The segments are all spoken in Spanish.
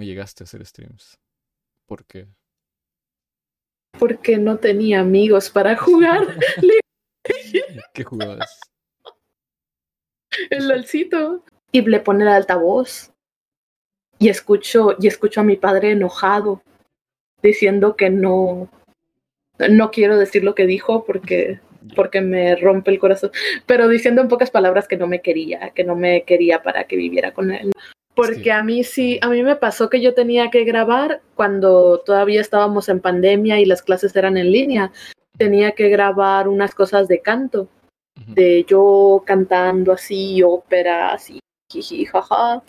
¿Cómo llegaste a hacer streams? ¿Por qué? Porque no tenía amigos para jugar. ¿Qué jugabas? El LOLcito. Y le pone el altavoz. Y escucho, y escucho a mi padre enojado, diciendo que no, no quiero decir lo que dijo porque, porque me rompe el corazón, pero diciendo en pocas palabras que no me quería, que no me quería para que viviera con él. Porque Sí. a mí sí, a mí me pasó que yo tenía que grabar cuando todavía estábamos en pandemia y las clases eran en línea. Tenía que grabar unas cosas de canto, de yo cantando así, ópera, así, jiji, jaja.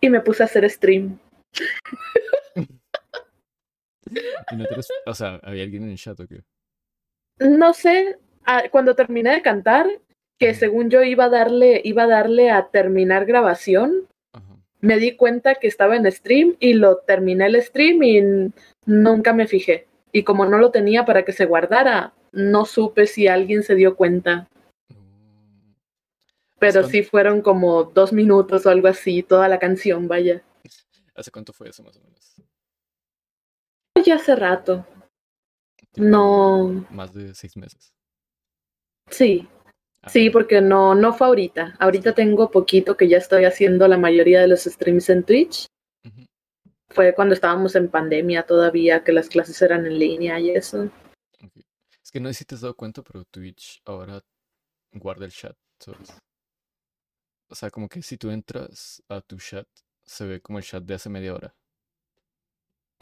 Y me puse a hacer stream. ¿Y no O sea, ¿había alguien en el chat o qué? No sé, cuando terminé de cantar, que según yo iba a darle, iba a darle a terminar grabación. Me di cuenta que estaba en stream y lo terminé el stream y nunca me fijé. Y como no lo tenía para que se guardara, no supe si alguien se dio cuenta. No. Pero cuánto- sí fueron como dos minutos o algo así, toda la canción, vaya. ¿Hace cuánto fue eso más o menos? Ya hace rato. No, Más de seis meses. sí, sí, porque no, no fue ahorita. Ahorita tengo poquito que ya estoy haciendo la mayoría de los streams en Twitch. Fue cuando estábamos en pandemia todavía, que las clases eran en línea y eso. Es que no sé si te has dado cuenta, pero Twitch ahora guarda el chat, ¿sabes? O sea, como que si tú entras a tu chat, se ve como el chat de hace media hora.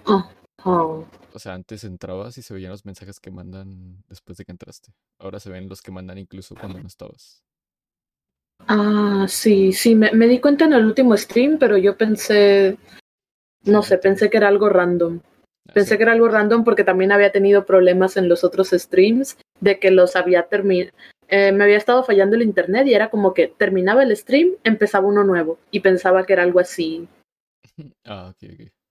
Oh, oh. O sea, antes entrabas y se veían los mensajes que mandan después de que entraste. Ahora se ven los que mandan incluso cuando no estabas. Ah, sí, sí, me, me di cuenta en el último stream, pero yo pensé, no sé, pensé que era algo random. Ah, Pensé sí. que era algo random porque también había tenido problemas en los otros streams de que los había terminado. me había estado fallando el internet y era como que terminaba el stream, empezaba uno nuevo y pensaba que era algo así. Ah, ok, ok.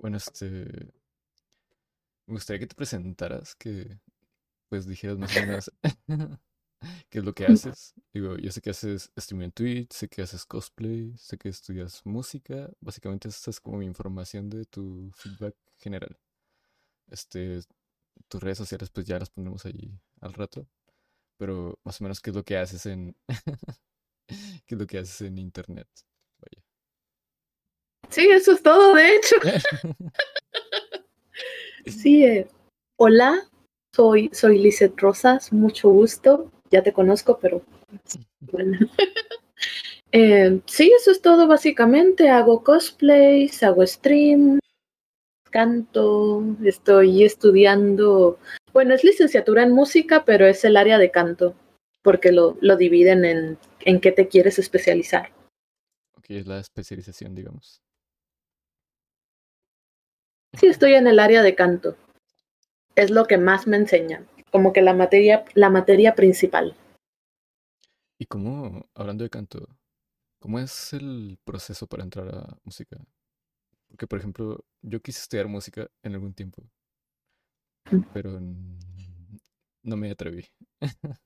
Bueno, este. Me gustaría que te presentaras, que pues dijeras más o menos qué es lo que haces. Digo, yo sé que haces stream en Twitch, sé que haces cosplay, sé que estudias música. Básicamente esta es como mi información de tu feedback general. Este, tus redes sociales pues ya las ponemos ahí al rato. Pero más o menos qué es lo que haces en qué es lo que haces en internet. Sí, eso es todo, de hecho. Sí, eh, hola, soy, soy Lizeth Rosas, mucho gusto. Ya te conozco, pero bueno. Eh, sí, eso es todo básicamente. Hago cosplays, hago stream, canto, estoy estudiando. Bueno, es licenciatura en música, pero es el área de canto, porque lo, lo dividen en, en qué te quieres especializar. Ok, es la especialización, digamos. Sí, estoy en el área de canto. Es lo que más me enseñan, como que la materia, la materia principal. ¿Y cómo, hablando de canto, cómo es el proceso para entrar a música? Porque, por ejemplo, yo quise estudiar música en algún tiempo, pero no me atreví.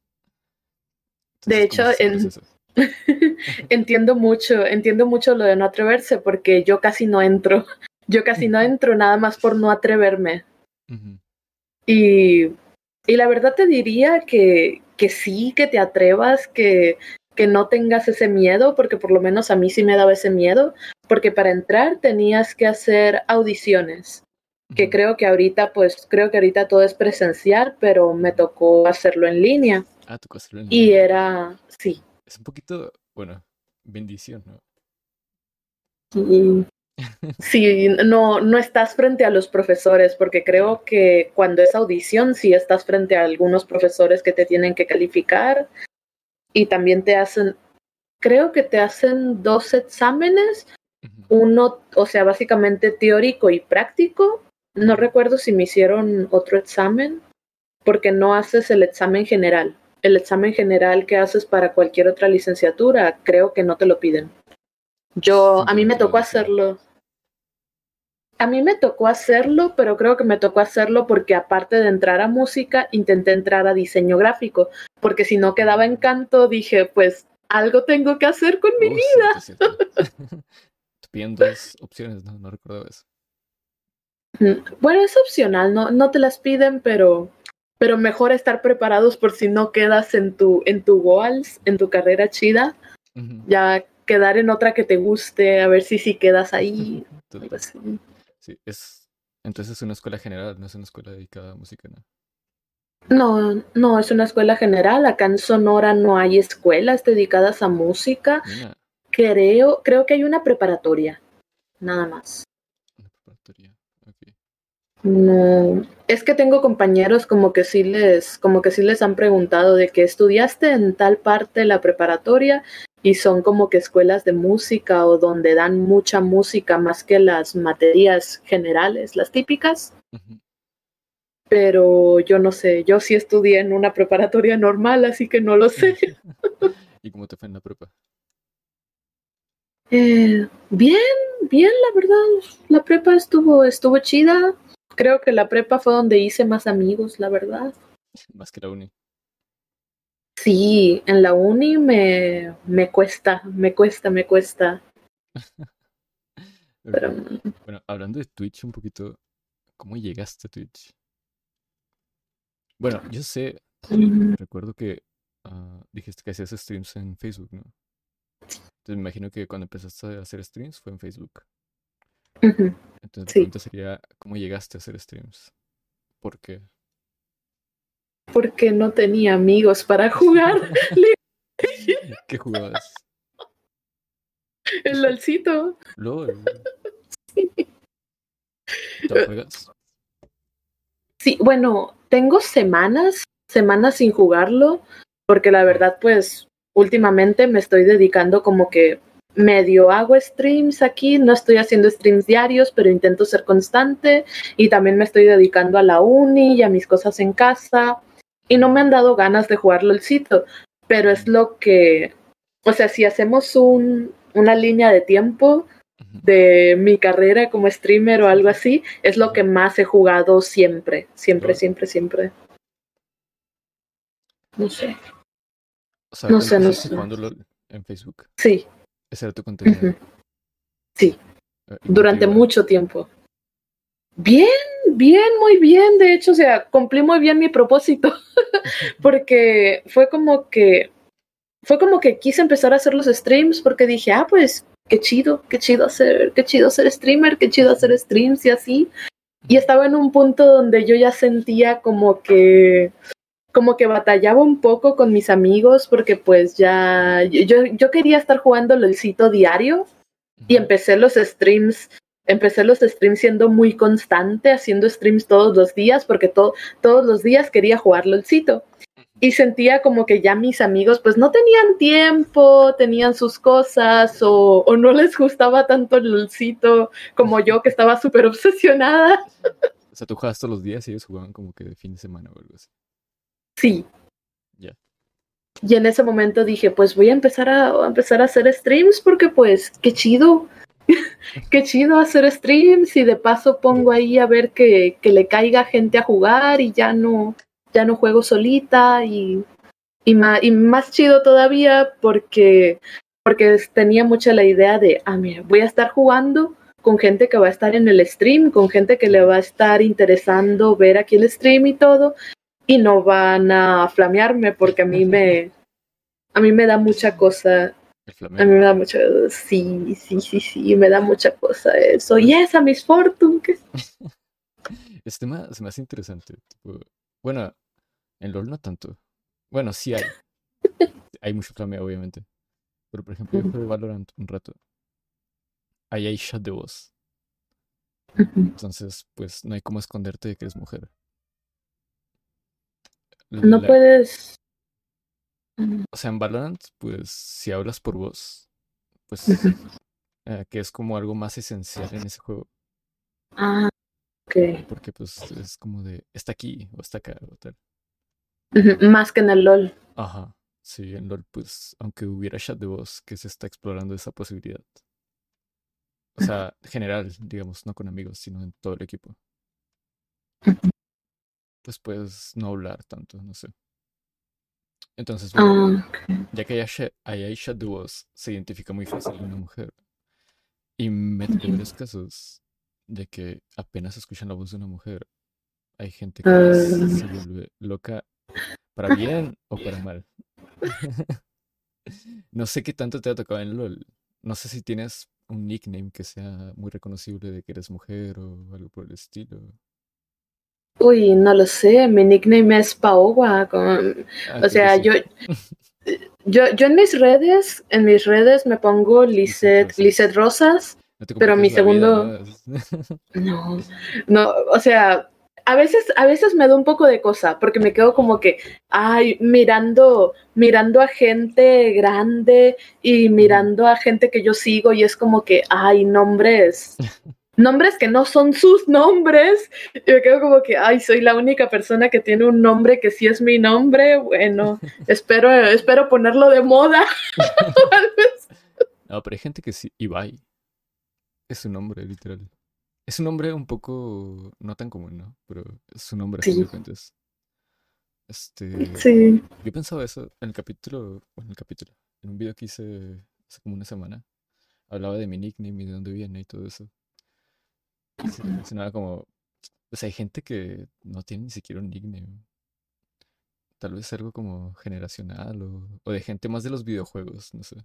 De Entonces, ¿cómo hecho, en- entiendo mucho, entiendo mucho lo de no atreverse porque yo casi no entro. Yo casi no entro nada más por no atreverme. Y, y la verdad te diría que, que sí, que te atrevas, que, que no tengas ese miedo, porque por lo menos a mí sí me daba ese miedo, porque para entrar tenías que hacer audiciones, que creo que ahorita, pues creo que ahorita todo es presencial, pero me tocó hacerlo en línea. Ah, tu hacerlo en Y línea. era, sí, Es un poquito, bueno, bendición, ¿no? y- Sí, no, no estás frente a los profesores, porque creo que cuando es audición sí estás frente a algunos profesores que te tienen que calificar y también te hacen, creo que te hacen dos exámenes, uno, o sea, básicamente teórico y práctico. No recuerdo si me hicieron otro examen, porque no haces el examen general. El examen general que haces para cualquier otra licenciatura, creo que no te lo piden. Yo, a mí me tocó hacerlo. A mí me tocó hacerlo, pero creo que me tocó hacerlo porque aparte de entrar a música, intenté entrar a diseño gráfico, porque si no quedaba en canto, dije, pues algo tengo que hacer con mi vida. cierto, piden dos opciones, no, no recuerdo eso. Bueno, es opcional, no, no te las piden, pero, pero mejor estar preparados por si no quedas en tu, en tu goals, en tu carrera chida, ya quedar en otra que te guste, a ver si sí quedas ahí. así. Sí, es. Entonces es una escuela general, no es una escuela dedicada a música, ¿no? No, no, es una escuela general. Acá en Sonora no hay escuelas dedicadas a música. Creo, creo que hay una preparatoria, nada más. una preparatoria. ok. No, es que tengo compañeros como que sí les, como que sí les han preguntado de que estudiaste en tal parte la preparatoria y son como que escuelas de música o donde dan mucha música más que las materias generales, las típicas. Pero yo no sé, yo sí estudié en una preparatoria normal, así que no lo sé. ¿Y cómo te fue en la prepa? Eh, bien, bien, la verdad. La prepa estuvo, estuvo chida. Creo que la prepa fue donde hice más amigos, la verdad. Más que la uni. Sí, en la uni me, me cuesta, me cuesta, me cuesta. Pero Bueno, hablando de Twitch un poquito, ¿cómo llegaste a Twitch? Bueno, yo sé, mm, recuerdo que ah, dijiste que hacías streams en Facebook, ¿no? Entonces me imagino que cuando empezaste a hacer streams fue en Facebook. Entonces Sí. pregunta sería, ¿cómo llegaste a hacer streams? ¿Por qué? Porque no tenía amigos para jugar. ¿Qué jugabas? El LOLcito. LOL. ¿Te juegas? Sí, bueno, tengo semanas, semanas sin jugarlo, porque la verdad, pues, últimamente me estoy dedicando como que medio hago streams aquí, no estoy haciendo streams diarios, pero intento ser constante y también me estoy dedicando a la uni y a mis cosas en casa y no me han dado ganas de jugar LOLcito, pero es lo que, o sea, si hacemos un, una línea de tiempo de mi carrera como streamer o algo así, es lo que más he jugado siempre, siempre, siempre, siempre. No sé. O sea, No sé, no sé. en Facebook. Sí, Ese era tu contenido. sí, Eh, ¿y cómo te durante mucho tiempo. Bien, bien, muy bien. De hecho, o sea, cumplí muy bien mi propósito porque fue como que fue como que quise empezar a hacer los streams porque dije, ah, pues qué chido, qué chido hacer, qué chido ser streamer, qué chido hacer streams y así. Y estaba en un punto donde yo ya sentía como que como que batallaba un poco con mis amigos porque pues ya yo, yo quería estar jugando LOLcito diario y empecé los streams, empecé los streams siendo muy constante, haciendo streams todos los días, porque to- todos los días quería jugar LOLcito. Y sentía como que ya mis amigos pues no tenían tiempo, tenían sus cosas o, o no les gustaba tanto el LOLcito como yo que estaba súper obsesionada. O sea, tú jugabas todos los días y ellos jugaban como que de fin de semana o algo así. Sí. Ya. Y en ese momento dije, pues voy a empezar a, a empezar a hacer streams porque pues qué chido. qué chido hacer streams y de paso pongo ahí a ver que, que le caiga gente a jugar y ya no, ya no juego solita y, y, ma- y más chido todavía porque, porque tenía mucha la idea de, ah, mira, voy a estar jugando con gente que va a estar en el stream, con gente que le va a estar interesando ver aquí el stream y todo y no van a flamearme porque a mí me a mí me da mucha cosa El a Flamengo. mí me da mucha sí sí sí sí me da mucha cosa eso y esa Miss Fortune Este tema se me hace interesante. tipo, bueno, en LOL no tanto. Bueno, sí hay. Hay mucho flameo, obviamente. Pero, por ejemplo, yo jugué Valorant un rato. Ahí hay shot de voz. Entonces, pues, no hay cómo esconderte de que eres mujer. no puedes O sea, en Valorant, pues, si hablas por voz, pues, eh, que es como algo más esencial en ese juego. ah ok Porque, pues, es como de, está aquí o está acá o tal. Más que en el LOL Ajá. Sí, en LOL, pues, aunque hubiera chat de voz, que se está explorando esa posibilidad. O sea, general, digamos, no con amigos, sino en todo el equipo. Pues puedes no hablar tanto, no sé. Entonces, bueno, ah ya que chat de voz, se identifica muy fácil una mujer. Y me tocó varios casos de que apenas escuchan la voz de una mujer, hay gente que Ah. se vuelve loca para bien o para mal. No sé qué tanto te ha tocado en LOL. No sé si tienes un nickname que sea muy reconocible de que eres mujer o algo por el estilo. Uy, no lo sé, mi nickname es Paowa. con- Ah, O sea, sí. yo, yo, yo en mis redes, en mis redes me pongo Lisette, Rosas. Lisette Rosas. No pero mi segundo- vida, No, no, o sea, a veces, a veces me da un poco de cosa, porque me quedo como que, ay, mirando, mirando a gente grande y mirando a gente que yo sigo, y es como que, ay, nombres, nombres que no son sus nombres. Y me quedo como que, ay, soy la única persona que tiene un nombre que sí es mi nombre. Bueno, espero, espero ponerlo de moda. No, pero hay gente que sí. Ibai. Es su nombre, literal. Es un nombre un poco no tan común, ¿no? Pero es su nombre, a fin de Sí. Este. Sí. Yo pensaba eso en el capítulo. En el capítulo. En un video que hice hace como una semana. Hablaba de mi nickname y de dónde viene y todo eso. Mencionaba como. Pues hay gente que no tiene ni siquiera un nickname. Tal vez algo como generacional o, o de gente más de los videojuegos, no sé.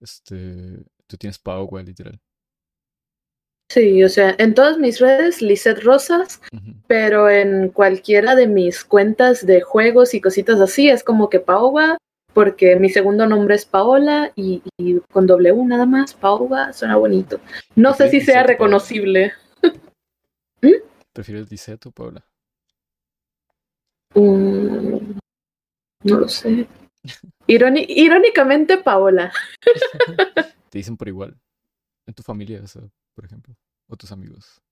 Este. Tú tienes Power, literal. Sí, o sea, en todas mis redes, Lisette Rosas, pero en cualquiera de mis cuentas de juegos y cositas así es como que Paola, porque mi segundo nombre es Paola y, y con W nada más, Paola, suena bonito. No sé si ¿Prefieres sea Paola? reconocible. ¿Prefieres Lisette o Paula? Mm, no lo sé. Irónicamente, Paola. Te dicen por igual. En tu familia, o sea, por ejemplo. O tus amigos.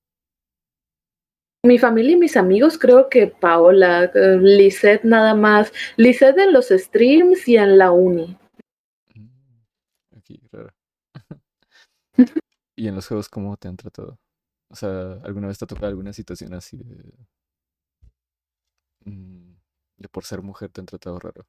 Mi familia y mis amigos creo que Paola, Lisette nada más. Lisette en los streams y en la uni. Mm, Aquí, raro. ¿Y en los juegos cómo te han tratado? O sea, ¿alguna vez te ha tocado alguna situación así de... mm, de por ser mujer te han tratado raro?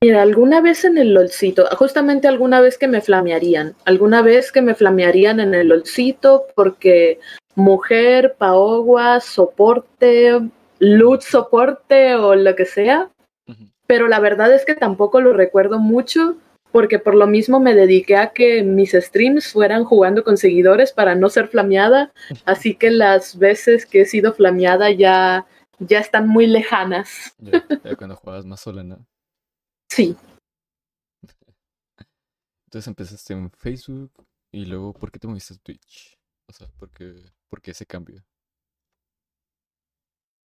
Mira, alguna vez en el LOLcito, justamente alguna vez que me flamearían, alguna vez que me flamearían en el LOLcito porque mujer, paogua, soporte, loot soporte o lo que sea, pero la verdad es que tampoco lo recuerdo mucho porque por lo mismo me dediqué a que mis streams fueran jugando con seguidores para no ser flameada, así que las veces que he sido flameada ya, ya están muy lejanas. Ya, ya cuando jugabas más sola, ¿no? Sí. Entonces empezaste en Facebook y luego, ¿por qué te moviste a Twitch? O sea, ¿por qué, por qué ese cambio?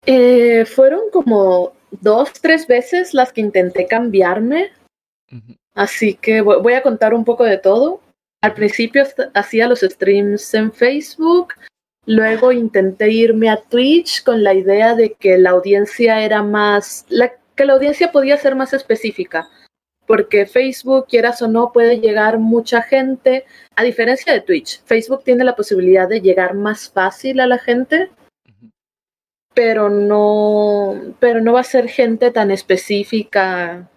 Eh, fueron como dos, tres veces las que intenté cambiarme, así que vo- voy a contar un poco de todo. Al principio hacía los streams en Facebook, luego intenté irme a Twitch con la idea de que la audiencia era más, la, que la audiencia podía ser más específica, porque Facebook, quieras o no, puede llegar mucha gente, a diferencia de Twitch. Facebook tiene la posibilidad de llegar más fácil a la gente pero no, pero no va a ser gente tan específica.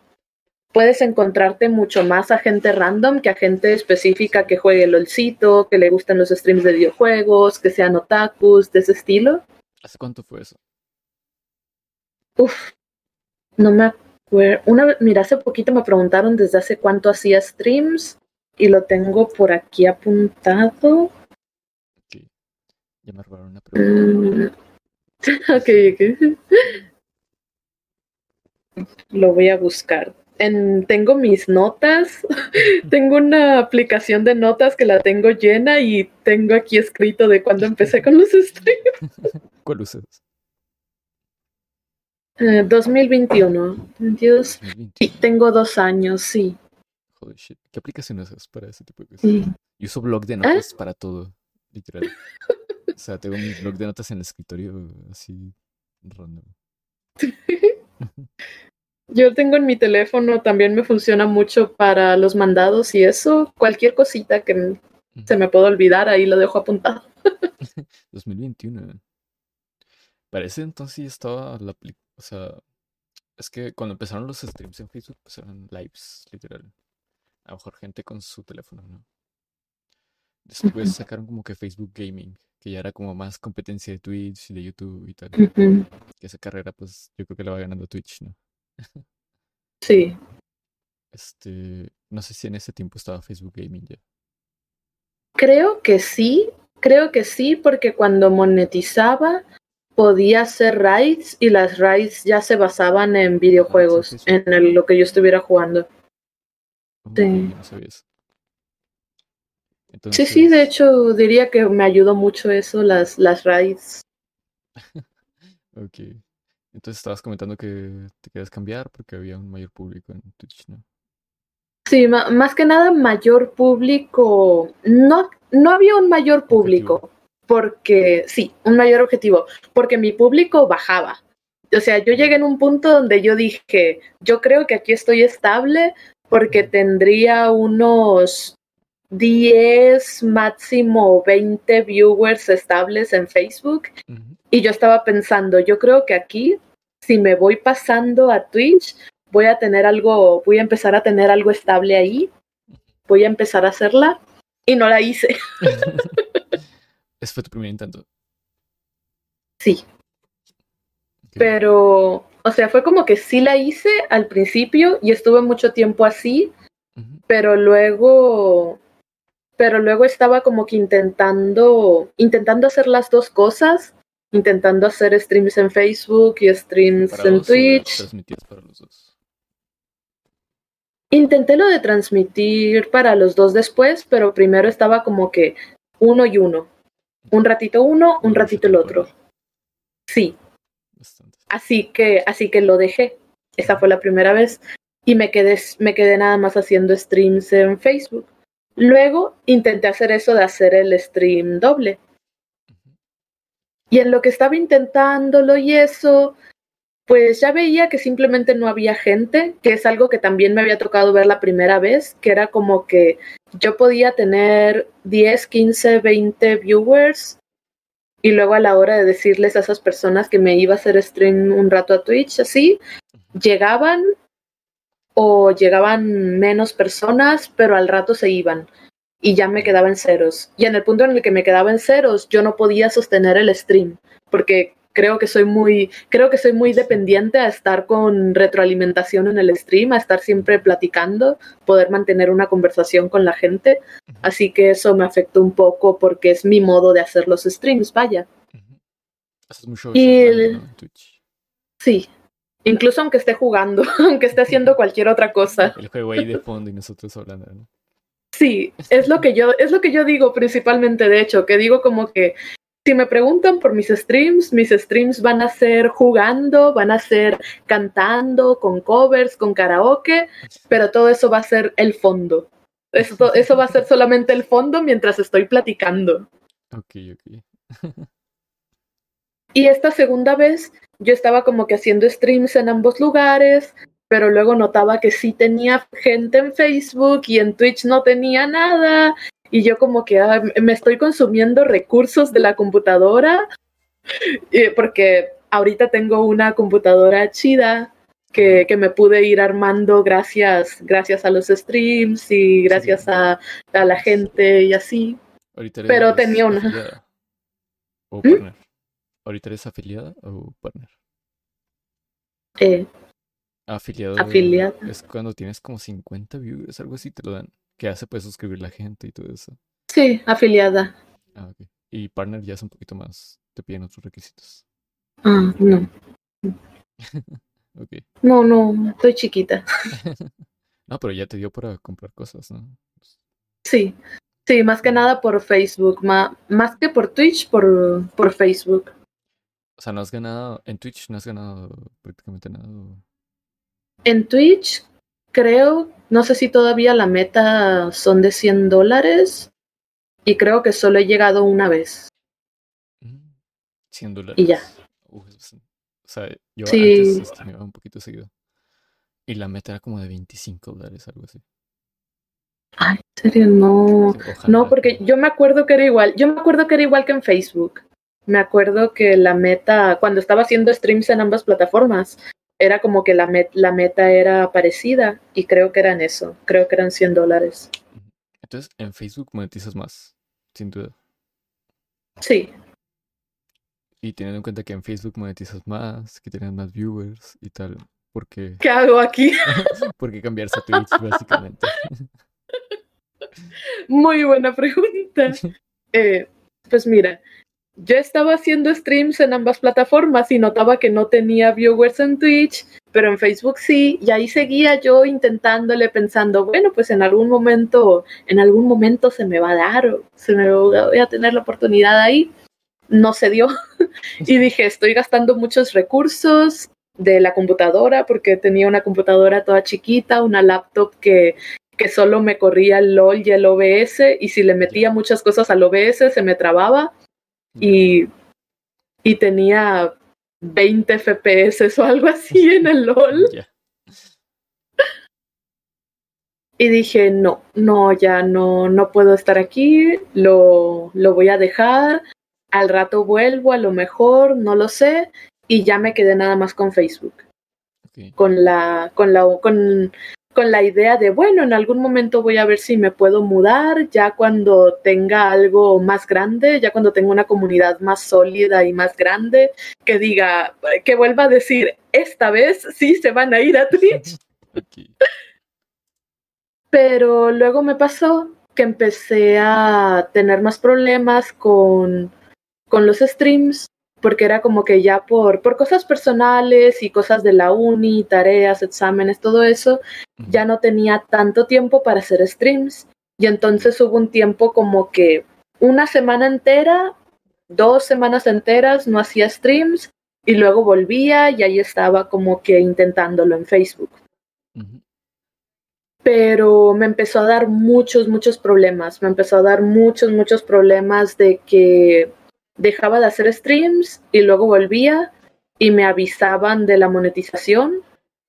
Puedes encontrarte mucho más a gente random que a gente específica que juegue LOLcito, que le gusten los streams de videojuegos, que sean otakus, de ese estilo. ¿Hace cuánto fue eso? Uf, no me acuerdo. Una mira, hace poquito me preguntaron desde hace cuánto hacía streams y lo tengo por aquí apuntado. Ok, Ya me robaron una pregunta. Mm, ok, ok. Lo voy a buscar. En, tengo mis notas. tengo una aplicación de notas que la tengo llena y tengo aquí escrito de cuando empecé con los streams. ¿Cuál usas? Eh, 2021. 22. 2020. Sí, tengo dos años, sí. Shit. ¿Qué aplicación usas para ese tipo de cosas? Sí. Yo uso blog de notas para todo, literal. O sea, tengo mi blog de notas en el escritorio así random. Yo tengo en mi teléfono, también me funciona mucho para los mandados y eso. Cualquier cosita que se me pueda olvidar, ahí lo dejo apuntado. 2021. Parece entonces ya estaba la apli- O sea, es que cuando empezaron los streams en Facebook, pues eran lives, literal. a lo mejor gente con su teléfono, ¿no? Después sacaron como que Facebook Gaming, que ya era como más competencia de Twitch y de YouTube y tal. Que esa carrera, pues yo creo que la va ganando Twitch, ¿no? Sí. Este, no sé si en ese tiempo estaba Facebook Gaming ya. Creo que sí, creo que sí, porque cuando monetizaba podía hacer raids y las raids ya se basaban en videojuegos, sí, sí. en el- lo que yo estuviera jugando. Ok, Sí. Sí, sí, de hecho diría que me ayudó mucho eso, las, las raids. Ok. Entonces estabas comentando que te querías cambiar porque había un mayor público en Twitch, ¿no? Sí, más que nada mayor público, no, no había un mayor público, porque sí, un mayor objetivo, porque mi público bajaba. O sea, yo llegué en un punto donde yo dije, yo creo que aquí estoy estable porque tendría unos 10, máximo 20 viewers estables en Facebook y yo estaba pensando, yo creo que aquí, si me voy pasando a Twitch, voy a tener algo, voy a empezar a tener algo estable ahí, voy a empezar a hacerla y no la hice. Ese fue tu primer intento. Sí, pero, o sea, fue como que sí la hice al principio y estuve mucho tiempo así, pero luego, pero luego estaba como que intentando, intentando hacer las dos cosas, intentando hacer streams en Facebook y streams en ¿Separados o Twitch. para los dos? Intenté lo de transmitir para los dos después, pero primero estaba como que uno y uno. Un ratito uno, un ratito el otro. Sí, así que, así que lo dejé. Esa fue la primera vez. Y me quedé, me quedé nada más haciendo streams en Facebook. Luego intenté hacer eso de hacer el stream doble. Y en lo que estaba intentándolo y eso, pues ya veía que simplemente no había gente, que es algo que también me había tocado ver la primera vez, que era como que yo podía tener 10, 15, 20 viewers y luego a la hora de decirles a esas personas que me iba a hacer stream un rato a Twitch, así, llegaban o llegaban menos personas, pero al rato se iban y ya me quedaba en ceros. Y en el punto en el que me quedaba en ceros, yo no podía sostener el stream, porque creo que soy muy, creo que soy muy dependiente a estar con retroalimentación en el stream, a estar siempre platicando, poder mantener una conversación con la gente. Así que eso me afectó un poco porque es mi modo de hacer los streams, vaya. Haces mucho Y el- ¿no? en Twitch. Sí. Incluso aunque esté jugando, aunque esté haciendo cualquier otra cosa. El juego ahí de fondo y nosotros hablando, ¿no? Sí, es lo que yo, es lo que yo digo principalmente, de hecho, que digo como que si me preguntan por mis streams, mis streams van a ser jugando, van a ser cantando, con covers, con karaoke, pero todo eso va a ser el fondo. Eso, eso va a ser solamente el fondo mientras estoy platicando. Ok, ok. Y esta segunda vez yo estaba como que haciendo streams en ambos lugares, pero luego notaba que sí tenía gente en Facebook y en Twitch no tenía nada. Y yo como que ah, me estoy consumiendo recursos de la computadora, porque ahorita tengo una computadora chida que, que me pude ir armando gracias, gracias a los streams y gracias a, a la gente y así. Ahorita eres Pero tenía una- afiliada ¿O ¿Mm? partner? ¿Ahorita eres afiliada o partner? Eh, Afiliado Afiliada. es cuando tienes como 50 viewers, algo así te lo dan. Que hace pues suscribir la gente y todo eso. sí, afiliada. Ah, ok. Y partner ya es un poquito más, te piden otros requisitos. Ah, no. Ok. No, no, estoy chiquita. no, pero ya te dio para comprar cosas, ¿no? Sí, sí, más que nada por Facebook, ma- más que por Twitch, por, por Facebook. O sea, no has ganado, en Twitch no has ganado prácticamente nada. En Twitch, creo, no sé si todavía la meta son de 100 dólares y creo que solo he llegado una vez. Mm, 100 dólares. Y ya. Uf, es bastante. O sea, yo Sí. antes streameaba un poquito seguido. Y la meta era como de 25 dólares, algo así. Ay, en serio, no. Ojalá No, porque que- yo me acuerdo que era igual. Yo me acuerdo que era igual que en Facebook. Me acuerdo que la meta, cuando estaba haciendo streams en ambas plataformas, era como que la, la meta era parecida y creo que eran eso, creo que eran 100 dólares. Entonces, en Facebook monetizas más, sin duda. Sí. Y teniendo en cuenta que en Facebook monetizas más, que tienes más viewers y tal, ¿por qué? ¿Qué hago aquí? ¿Por qué cambiarse a Twitch, básicamente? Muy buena pregunta. Eh, pues mira, yo estaba haciendo streams en ambas plataformas y notaba que no tenía viewers en Twitch, pero en Facebook sí, y ahí seguía yo intentándole pensando, bueno, pues en algún momento, en algún momento se me va a dar, o se me voy a tener la oportunidad ahí. No se dio. y dije, estoy gastando muchos recursos de la computadora porque tenía una computadora toda chiquita, una laptop que que solo me corría el LOL y el OBS y si le metía muchas cosas al OBS se me trababa y, y tenía 20 FPS o algo así en el LOL. Y dije, no, no, ya no, no puedo estar aquí, lo, lo voy a dejar, al rato vuelvo, a lo mejor, no lo sé, y ya me quedé nada más con Facebook. Con la, con la, con con la idea de, bueno, en algún momento voy a ver si me puedo mudar, ya cuando tenga algo más grande, ya cuando tenga una comunidad más sólida y más grande, que diga, que vuelva a decir, esta vez sí se van a ir a Twitch. Pero luego me pasó que empecé a tener más problemas con, con los streams porque era como que ya por, por cosas personales y cosas de la uni, tareas, exámenes, todo eso, ya no tenía tanto tiempo para hacer streams. Y entonces hubo un tiempo como que una semana entera, dos semanas enteras no hacía streams y luego volvía y ahí estaba como que intentándolo en Facebook. Pero me empezó a dar muchos, muchos problemas. Me empezó a dar muchos, muchos problemas de que dejaba de hacer streams y luego volvía y me avisaban de la monetización,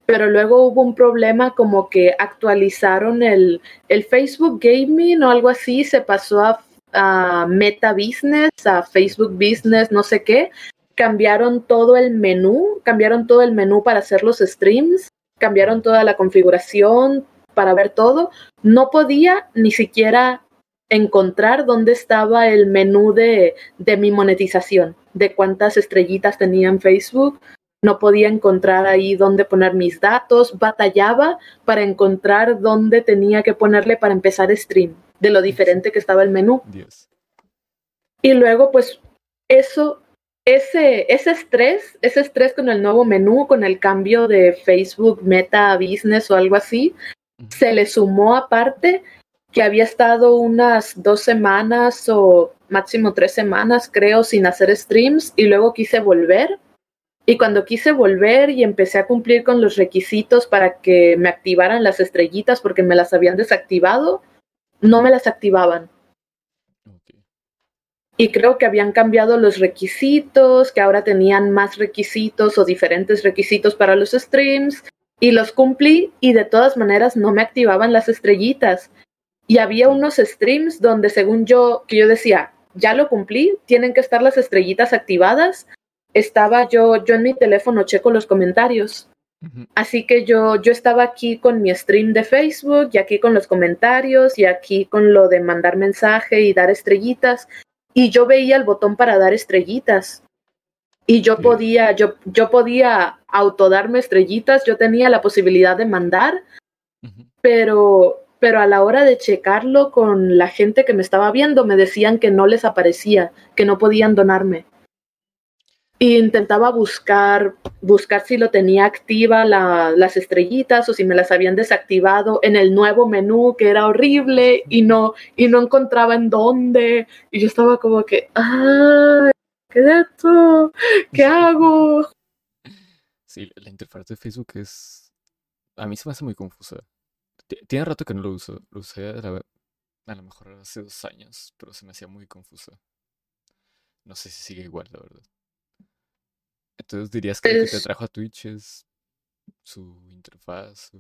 pero luego hubo un problema como que actualizaron el, el Facebook Gaming o algo así, se pasó a, a Meta Business, a Facebook Business, no sé qué, cambiaron todo el menú, cambiaron todo el menú para hacer los streams, cambiaron toda la configuración para ver todo. No podía ni siquiera encontrar dónde estaba el menú de, de mi monetización, de cuántas estrellitas tenía en Facebook. No podía encontrar ahí dónde poner mis datos, batallaba para encontrar dónde tenía que ponerle para empezar stream, de lo diferente que estaba el menú. Y luego, pues, eso, ese, ese estrés, ese estrés con el nuevo menú, con el cambio de Facebook Meta Business o algo así, se le sumó aparte que había estado unas dos semanas o máximo tres semanas, creo, sin hacer streams y luego quise volver. Y cuando quise volver y empecé a cumplir con los requisitos para que me activaran las estrellitas porque me las habían desactivado, no me las activaban. Y creo que habían cambiado los requisitos, que ahora tenían más requisitos o diferentes requisitos para los streams. Y los cumplí y de todas maneras no me activaban las estrellitas. Y había unos streams donde según yo, que yo decía, ya lo cumplí, tienen que estar las estrellitas activadas. Estaba yo, yo en mi teléfono checo los comentarios. Así que yo, yo estaba aquí con mi stream de Facebook y aquí con los comentarios y aquí con lo de mandar mensaje y dar estrellitas. Y yo veía el botón para dar estrellitas. Y yo podía, yo, yo podía autodarme estrellitas, yo tenía la posibilidad de mandar, pero pero a la hora de checarlo con la gente que me estaba viendo me decían que no les aparecía, que no podían donarme. Y intentaba buscar, buscar si lo tenía activa las estrellitas o si me las habían desactivado en el nuevo menú que era horrible y no, y no encontraba en dónde. Y yo estaba como que, ¡ay! ¿Qué es esto? ¿Qué hago? Sí, la interfaz de Facebook es. A mí se me hace muy confusa. Tiene rato que no lo uso. Lo usé a, lo mejor hace dos años, pero se me hacía muy confuso. No sé si sigue igual, la verdad. Entonces dirías que lo que te trajo a Twitch es su interfaz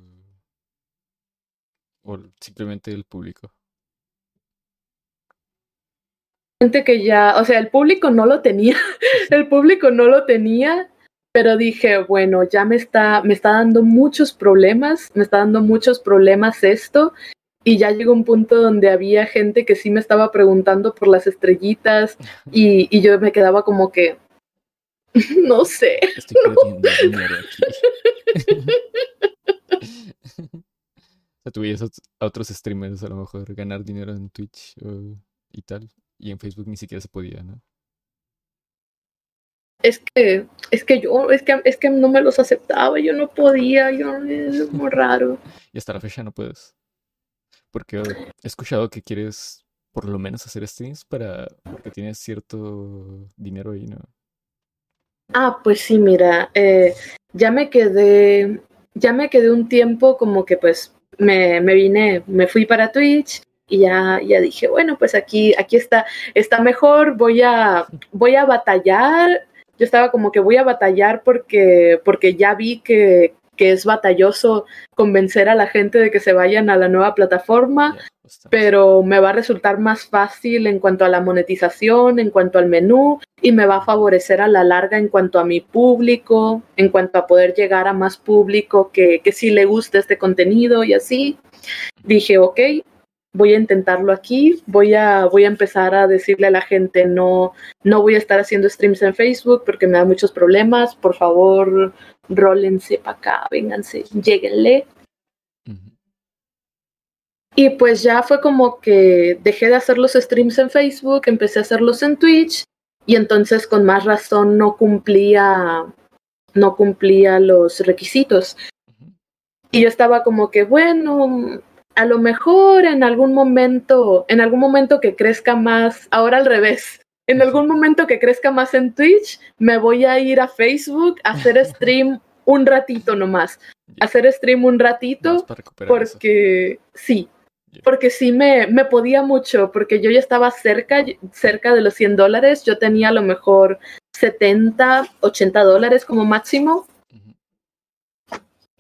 o, simplemente el público. Gente que ya, o sea, el público no lo tenía, el público no lo tenía, pero dije, bueno, ya me está, me está dando muchos problemas, me está dando muchos problemas esto, y ya llegó un punto donde había gente que sí me estaba preguntando por las estrellitas, y, y yo me quedaba como que, no sé. Estoy perdiendo dinero aquí. o sea, tú veías a otros streamers a lo mejor ganar dinero en Twitch y tal, y en Facebook ni siquiera se podía, ¿no? Es que, es que yo, es que, es que no me los aceptaba, yo no podía, yo, es muy raro. Y hasta la fecha no puedes. Porque he escuchado que quieres por lo menos hacer streams para porque tienes cierto dinero ahí, ¿no? Ah, pues sí, mira, eh, ya me quedé, ya me quedé un tiempo como que pues me, me vine, me fui para Twitch y ya, ya dije, bueno, pues aquí, aquí está, está mejor, voy a, voy a batallar. Yo estaba como que voy a batallar porque, porque ya vi que, que es batalloso convencer a la gente de que se vayan a la nueva plataforma bastante. pero me va a resultar más fácil en cuanto a la monetización, en cuanto al menú, y me va a favorecer a la larga en cuanto a mi público, en cuanto a poder llegar a más público que, que sí le guste este contenido y así. Dije, ok, voy a intentarlo aquí, voy a, voy a empezar a decirle a la gente, no, no voy a estar haciendo streams en Facebook porque me da muchos problemas, por favor, rólense para acá, vénganse, lléguenle. Ujú. Y pues ya fue como que dejé de hacer los streams en Facebook, empecé a hacerlos en Twitch y entonces con más razón no cumplía no cumplía los requisitos. Y yo estaba como que bueno, a lo mejor en algún momento, en algún momento que crezca más, ahora al revés. En algún momento que crezca más en Twitch, me voy a ir a Facebook a hacer stream un ratito nomás. Hacer stream un ratito eso. porque sí, porque sí me, me podía mucho, porque yo ya estaba cerca, cerca de los 100 dólares, yo tenía a lo mejor 70, 80 dólares como máximo.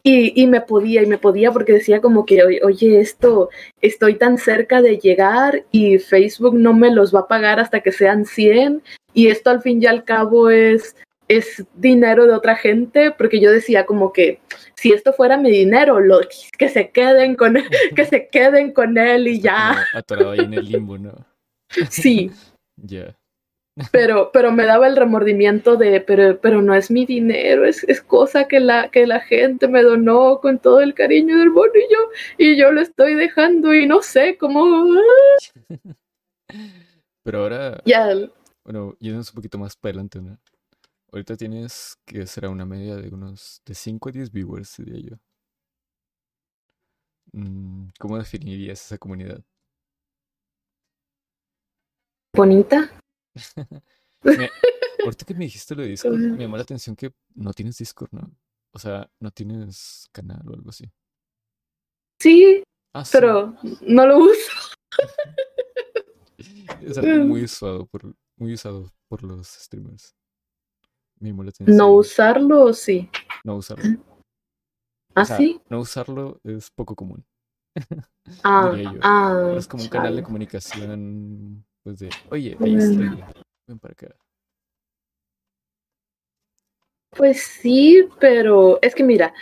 Y, y me podía, y me podía, porque decía como que, "Oye, esto, estoy tan cerca de llegar y Facebook no me los va a pagar hasta que sean 100, y esto al fin y al cabo es, es dinero de otra gente, porque yo decía como que, si esto fuera mi dinero, lo, que se queden con que se queden con él y ya. atorado ahí en el limbo, ¿no? Sí, Ya. Pero, pero me daba el remordimiento de, pero, pero no es mi dinero, es, es cosa que la, que la gente me donó con todo el cariño del mundo y yo, y yo lo estoy dejando y no sé cómo. Pero ahora, Ya, bueno, yéndonos un poquito más para adelante, ¿no? Ahorita tienes que será una media de unos de 5 a 10 viewers, diría yo. Mm, ¿Cómo definirías esa comunidad? bonita. Me- ahorita que me dijiste lo de Discord, me llamó la atención que no tienes Discord, ¿no? O sea, no tienes canal o algo así. Sí, Ah, sí. pero no lo uso. Es algo muy usado por, muy usado por los streamers. Me llamó la atención. No usarlo, sí. No usarlo. ¿Ah, O sea, sí? No usarlo es poco común. Ah, ah. Es como un canal de comunicación, pues de, oye, ahí estoy, ven para acá. Pues sí, pero es que mira,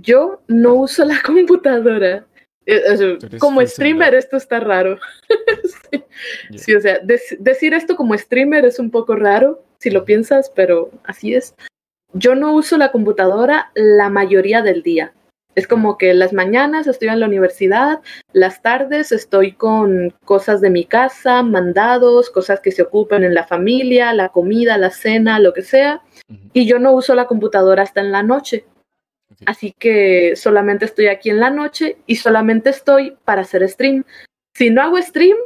yo no uso la computadora. Eh, como streamer esto está raro. sí. O sea, dec- decir esto como streamer es un poco raro, si lo piensas, pero así es. Yo no uso la computadora la mayoría del día. Es como que las mañanas estoy en la universidad, las tardes estoy con cosas de mi casa, mandados, cosas que se ocupan en la familia, la comida, la cena, lo que sea y yo no uso la computadora hasta en la noche. Así que solamente estoy aquí en la noche y solamente estoy para hacer stream. Si no hago stream,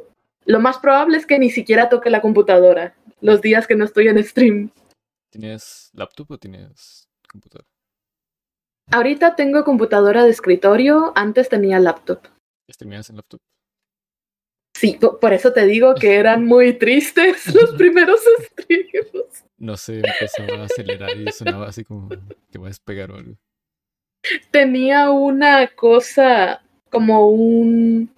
lo más probable es que ni siquiera toque la computadora los días que no estoy en stream. ¿Tienes laptop o tienes computadora? Ahorita tengo computadora de escritorio, antes tenía laptop. ¿Streameas en laptop? Sí, po- por eso te digo que eran muy tristes los primeros streams. No sé, empezaba a acelerar y sonaba así como que va a despegar o algo. Tenía una cosa como un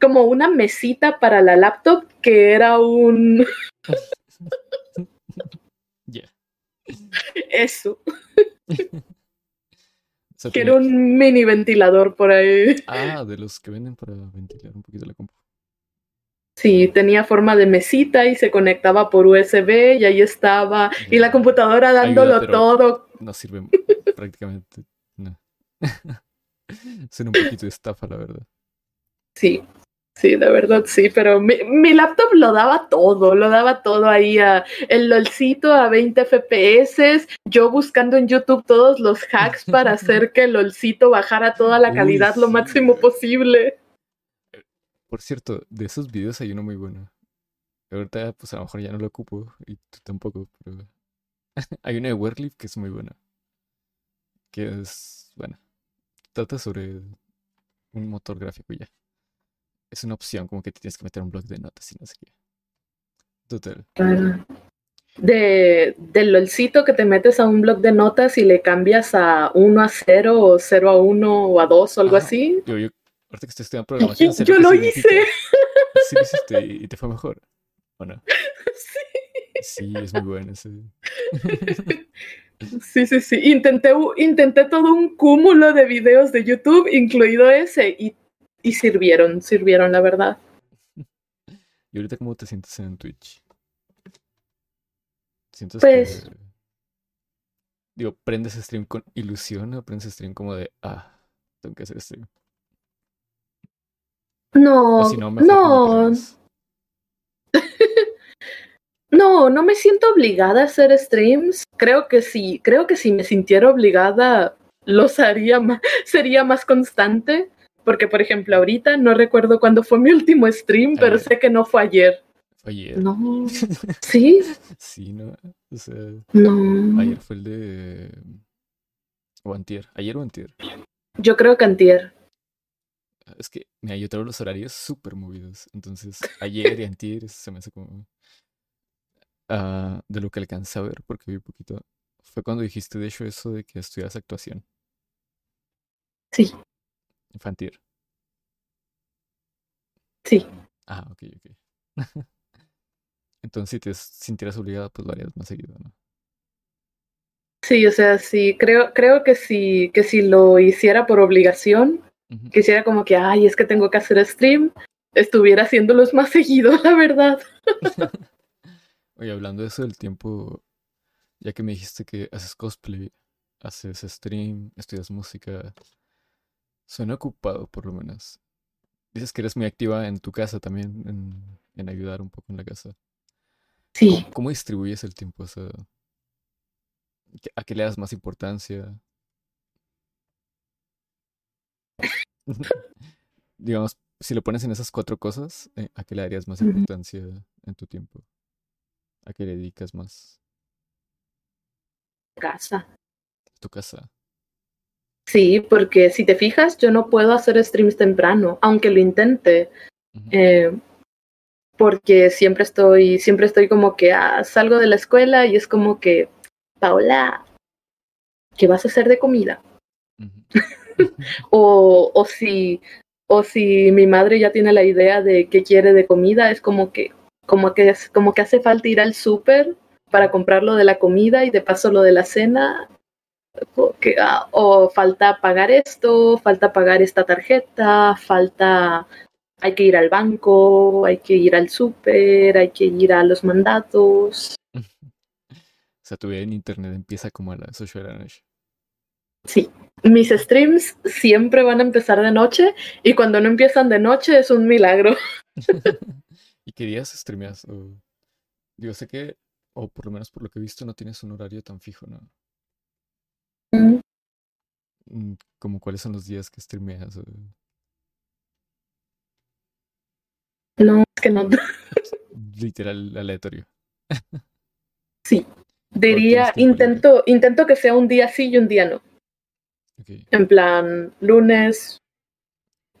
como una mesita para la laptop que era un Ya. Eso. O sea, Quiero tenía- un mini ventilador por ahí. Ah, de los que venden para ventilar un poquito la compu. Sí, tenía forma de mesita y se conectaba por USB y ahí estaba. Y la computadora dándolo Ayuda, todo. No sirve prácticamente. No. Suena un poquito de estafa, la verdad. Sí, sí, de verdad sí, pero mi, mi laptop lo daba todo, lo daba todo ahí a el LOLcito a 20 FPS, yo buscando en YouTube todos los hacks para hacer que el LOLcito bajara toda la Uy, calidad lo máximo posible. Por cierto, de esos videos hay uno muy bueno. Ahorita, pues a lo mejor ya no lo ocupo y tú tampoco, pero hay uno de Werliff que es muy bueno. Que es, bueno, trata sobre un motor gráfico y ya. Es una opción, como que te tienes que meter un blog de notas y no sé qué. Total. De, del LOLcito que te metes a un blog de notas y le cambias a 1 a 0 o 0 a 1 o a 2 o algo Ajá. así. Yo, yo, ahorita que estoy estudiando programación, Yo que lo hice. Sí lo hiciste y y te fue mejor. ¿O no? Sí. Sí, es muy bueno ese. Sí, sí, sí. Intenté, intenté todo un cúmulo de videos de YouTube, incluido ese, y, y sirvieron, sirvieron, la verdad. ¿Y ahorita cómo te sientes en Twitch? ¿Sientes Pues- que... Digo, ¿prendes stream con ilusión o prendes stream como de, ah, tengo que hacer stream? No, si no, no, no me siento obligada a hacer streams. Creo que sí, creo que si me sintiera obligada, los haría más, sería más constante. Porque, por ejemplo, ahorita no recuerdo cuándo fue mi último stream, pero sé que no fue ayer. Fue ayer. No. ¿Sí? Sí, ¿no? O sea, No. ayer fue el de... O antier. ¿Ayer o antier? Yo creo que antier. Es que, mira, yo los horarios súper movidos. Entonces, ayer y antier se me hace como... ah, de lo que alcancé a ver, porque vi poquito. Fue cuando dijiste, de hecho, eso de que estudias actuación. Sí, Infantil. sí. Ah, ok, ok. Entonces, si te sintieras obligada, pues lo harías más seguido, ¿no? Sí, o sea, sí, creo, creo que si, que si lo hiciera por obligación, Ujú. que hiciera como que, ay, es que tengo que hacer stream, estuviera haciéndolos más seguido, la verdad. Oye, hablando de eso del tiempo, ya que me dijiste que haces cosplay, haces stream, estudias música, suena ocupado por lo menos. Dices que eres muy activa en tu casa también, en, en ayudar un poco en la casa. Sí, ¿Cómo distribuyes el tiempo? O sea, ¿qué- ¿a qué le das más importancia? Digamos, si lo pones en esas cuatro cosas, eh, ¿a qué le darías más importancia en tu tiempo? ¿A qué le dedicas más? casa. ¿Tu casa? Sí, porque si te fijas, yo no puedo hacer streams temprano, aunque lo intente. Eh, porque siempre estoy, siempre estoy como que ah, salgo de la escuela y es como que, Paola, ¿qué vas a hacer de comida? O, o si o si mi madre ya tiene la idea de qué quiere de comida, es como que como que es- como que hace falta ir al súper para comprar lo de la comida y de paso lo de la cena. Que, ah, o falta pagar esto, falta pagar esta tarjeta, falta hay que ir al banco, hay que ir al súper, hay que ir a los mandatos. O sea, tu vida en internet empieza como a las 8 de la noche. Sí, mis streams siempre van a empezar de noche y cuando no empiezan de noche es un milagro. ¿Y qué días streameas? O, digo, sé que, o por lo menos por lo que he visto, no tienes un horario tan fijo, ¿no? Mm, Como cuáles son los días que streameas. o- No, es que no. literal aleatorio. Diría, tiempo libre? intento, intento que sea un día sí y un día no. En plan, lunes,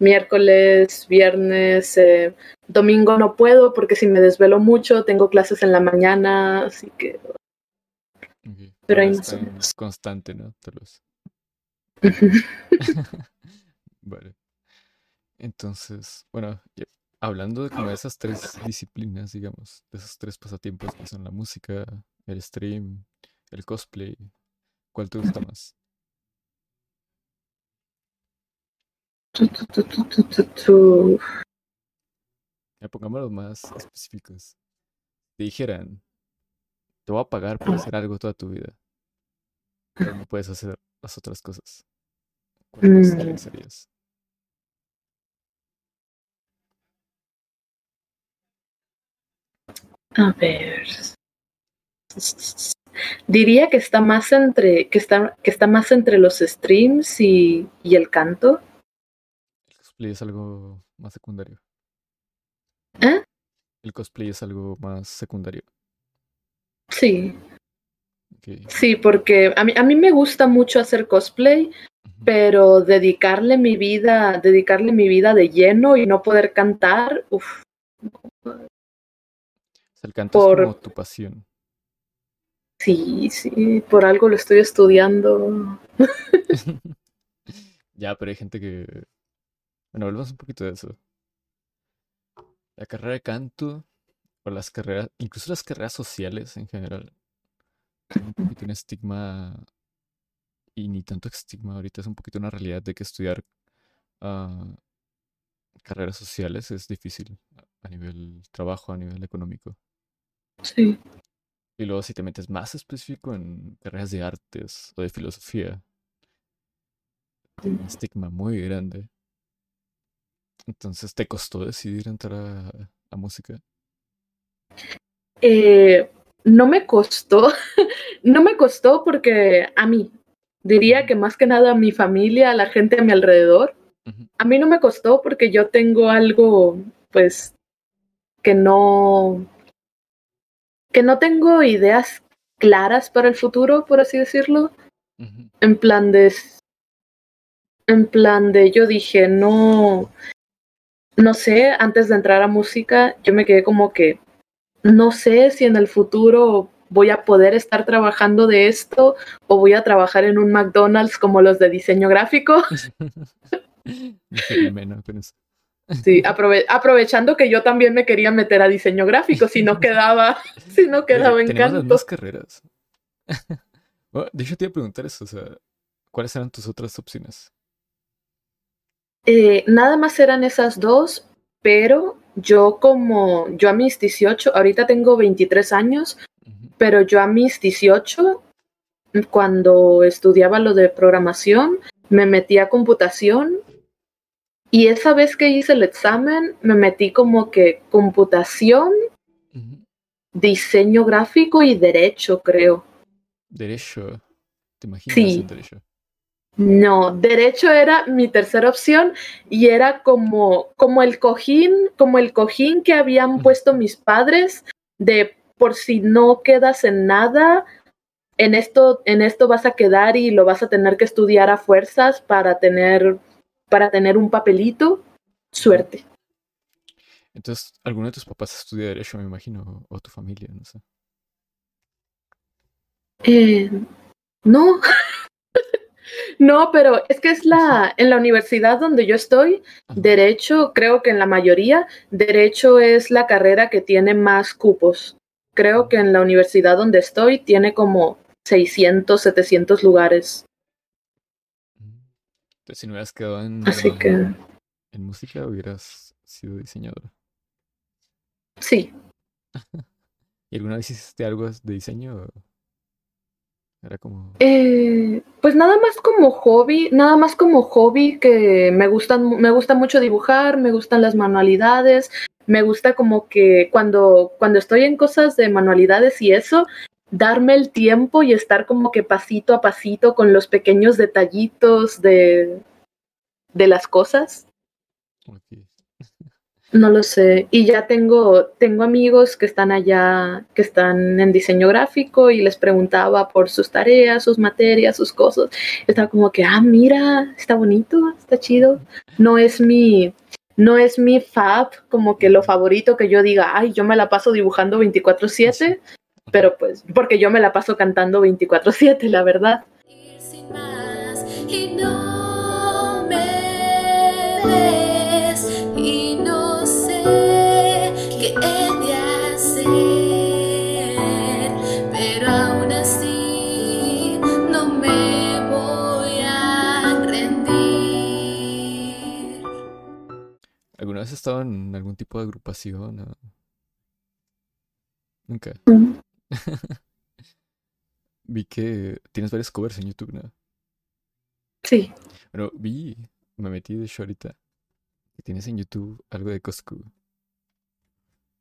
miércoles, viernes, eh, domingo no puedo porque si me desvelo mucho tengo clases en la mañana, así que. Pero más o menos. constante, ¿no? Tal vez. Vale. Entonces, bueno, hablando de como esas tres disciplinas, digamos, de esos tres pasatiempos que son la música, el stream, el cosplay. ¿Cuál te gusta más? Ya pongámoslos más específicos. Te dijeran, te voy a pagar por hacer algo toda tu vida, pero no puedes hacer las otras cosas. ¿Cuál cosa Mm. serías? A ver. Diría que está más entre, que está, que está más entre los streams y, y el canto. El cosplay es algo más secundario. ¿Eh? El cosplay es algo más secundario. Sí, sí, porque a mí, a mí me gusta mucho hacer cosplay, pero dedicarle mi vida, dedicarle mi vida de lleno y no poder cantar, uf, O sea, el canto es por- como tu pasión. sí, sí, por algo lo estoy estudiando. Ya, pero hay gente que... Bueno, hablemos un poquito de eso. La carrera de canto, o las carreras, incluso las carreras sociales en general, un poquito un estigma, y ni tanto estigma, ahorita es un poquito una realidad de que estudiar ah, carreras sociales es difícil a- a nivel trabajo, a nivel económico. Sí. Y luego si te metes más específico en carreras de artes o de filosofía, tiene un estigma muy grande. Entonces, ¿te costó decidir entrar a, a música? Eh, no me costó, no me costó porque a mí, diría que más que nada a mi familia, a la gente a mi alrededor, a mí no me costó porque yo tengo algo, pues, que no, que no tengo ideas claras para el futuro, por así decirlo. En plan de, en plan de, yo dije, no, no sé, antes de entrar a música, yo me quedé como que, no sé si en el futuro voy a poder estar trabajando de esto o voy a trabajar en un McDonald's como los de diseño gráfico. Sí, aprove- aprovechando que yo también me quería meter a diseño gráfico, si no quedaba, si no Oye, quedaba en canto. mismas carreras. Bueno, de hecho, te iba a preguntar eso, o sea, ¿cuáles eran tus otras opciones? Eh, nada más eran esas dos, pero yo como, yo a mis 18, ahorita tengo 23 años, pero yo a mis 18, cuando estudiaba lo de programación, me metí a computación y esa vez que hice el examen, me metí como que computación, diseño gráfico y derecho, creo. Derecho. ¿Te imaginas Sí. derecho? No, derecho era mi tercera opción y era como, como el cojín, como el cojín que habían puesto mis padres de por si no quedas en nada, en esto, en esto vas a quedar y lo vas a tener que estudiar a fuerzas para tener, para tener un papelito. Suerte. Entonces, ¿alguno de tus papás estudia derecho, me imagino? O tu familia, no sé. Eh, no. No, pero es que es la, en la universidad donde yo estoy. Derecho, creo que en la mayoría, Derecho es la carrera que tiene más cupos. Creo que en la universidad donde estoy tiene como 600, 700 lugares. Entonces, si no hubieras quedado en, Así que en música, hubieras sido diseñadora. sí. ¿Y alguna vez hiciste algo de diseño? Era como... Eh, pues nada más como hobby, nada más como hobby que me gustan, me gusta mucho dibujar, me gustan las manualidades, me gusta como que cuando, cuando estoy en cosas de manualidades y eso, darme el tiempo y estar como que pasito a pasito con los pequeños detallitos de, de las cosas. No lo sé. Y ya tengo, tengo amigos que están allá, que están en diseño gráfico y les preguntaba por sus tareas, sus materias, sus cosas. Estaba como que, ah, mira, está bonito, está chido. No es mi, no es mi fab, como que lo favorito que yo diga, ay, yo me la paso dibujando 24/7, pero pues, porque yo me la paso cantando 24/7, la verdad. ir sin más y no me ¿Alguna vez estado en algún tipo de agrupación? Nunca. Mm. Vi que tienes varios covers en YouTube, ¿no? Sí. Bueno, vi, me metí de hecho ahorita que tienes en YouTube algo de Coscu.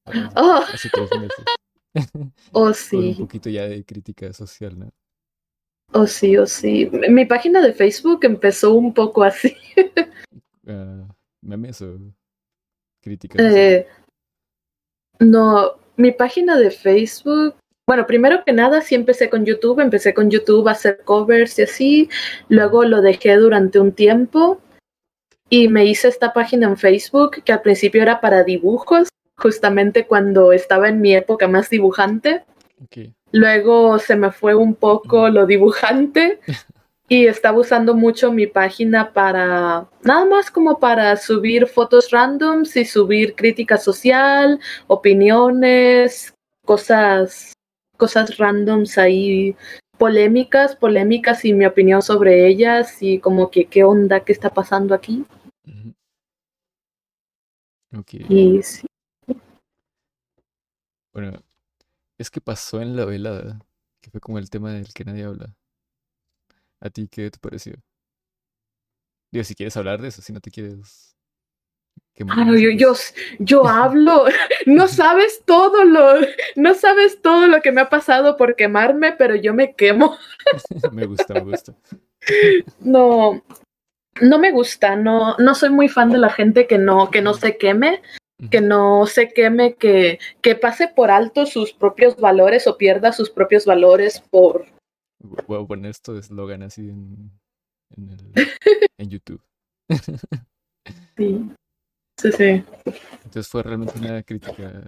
Oh, Hace tres meses. oh Con un sí. poquito ya de crítica social, ¿no? Oh sí, oh sí. Mi página de Facebook empezó un poco así. Ah, memes o críticas. Eh, no, mi página de Facebook. Bueno, primero que nada, sí empecé con YouTube. Empecé con YouTube a hacer covers y así. Luego lo dejé durante un tiempo. Y me hice esta página en Facebook que al principio era para dibujos, justamente cuando estaba en mi época más dibujante. Luego se me fue un poco lo dibujante y estaba usando mucho mi página para nada más como para subir fotos randoms y subir crítica social, opiniones, cosas cosas randoms ahí polémicas, polémicas y mi opinión sobre ellas y como que qué onda, qué está pasando aquí. Ujú. Ok. Y sí, Bueno, es que pasó en la velada, que fue como el tema del que nadie habla. ¿A ti qué te pareció? Digo, si quieres hablar de eso, si no te quieres quemar. Ah, no, yo, yo, pues, yo hablo, no sabes todo lo, no sabes todo lo que me ha pasado por quemarme, pero yo me quemo. me gusta, me gusta. No, no me gusta, no, no soy muy fan de la gente que no, que no se queme, que no se queme, que, que pase por alto sus propios valores o pierda sus propios valores por, Voy a poner esto de eslogan así en, en, el, en YouTube. sí, sí, sí. Entonces fue realmente una crítica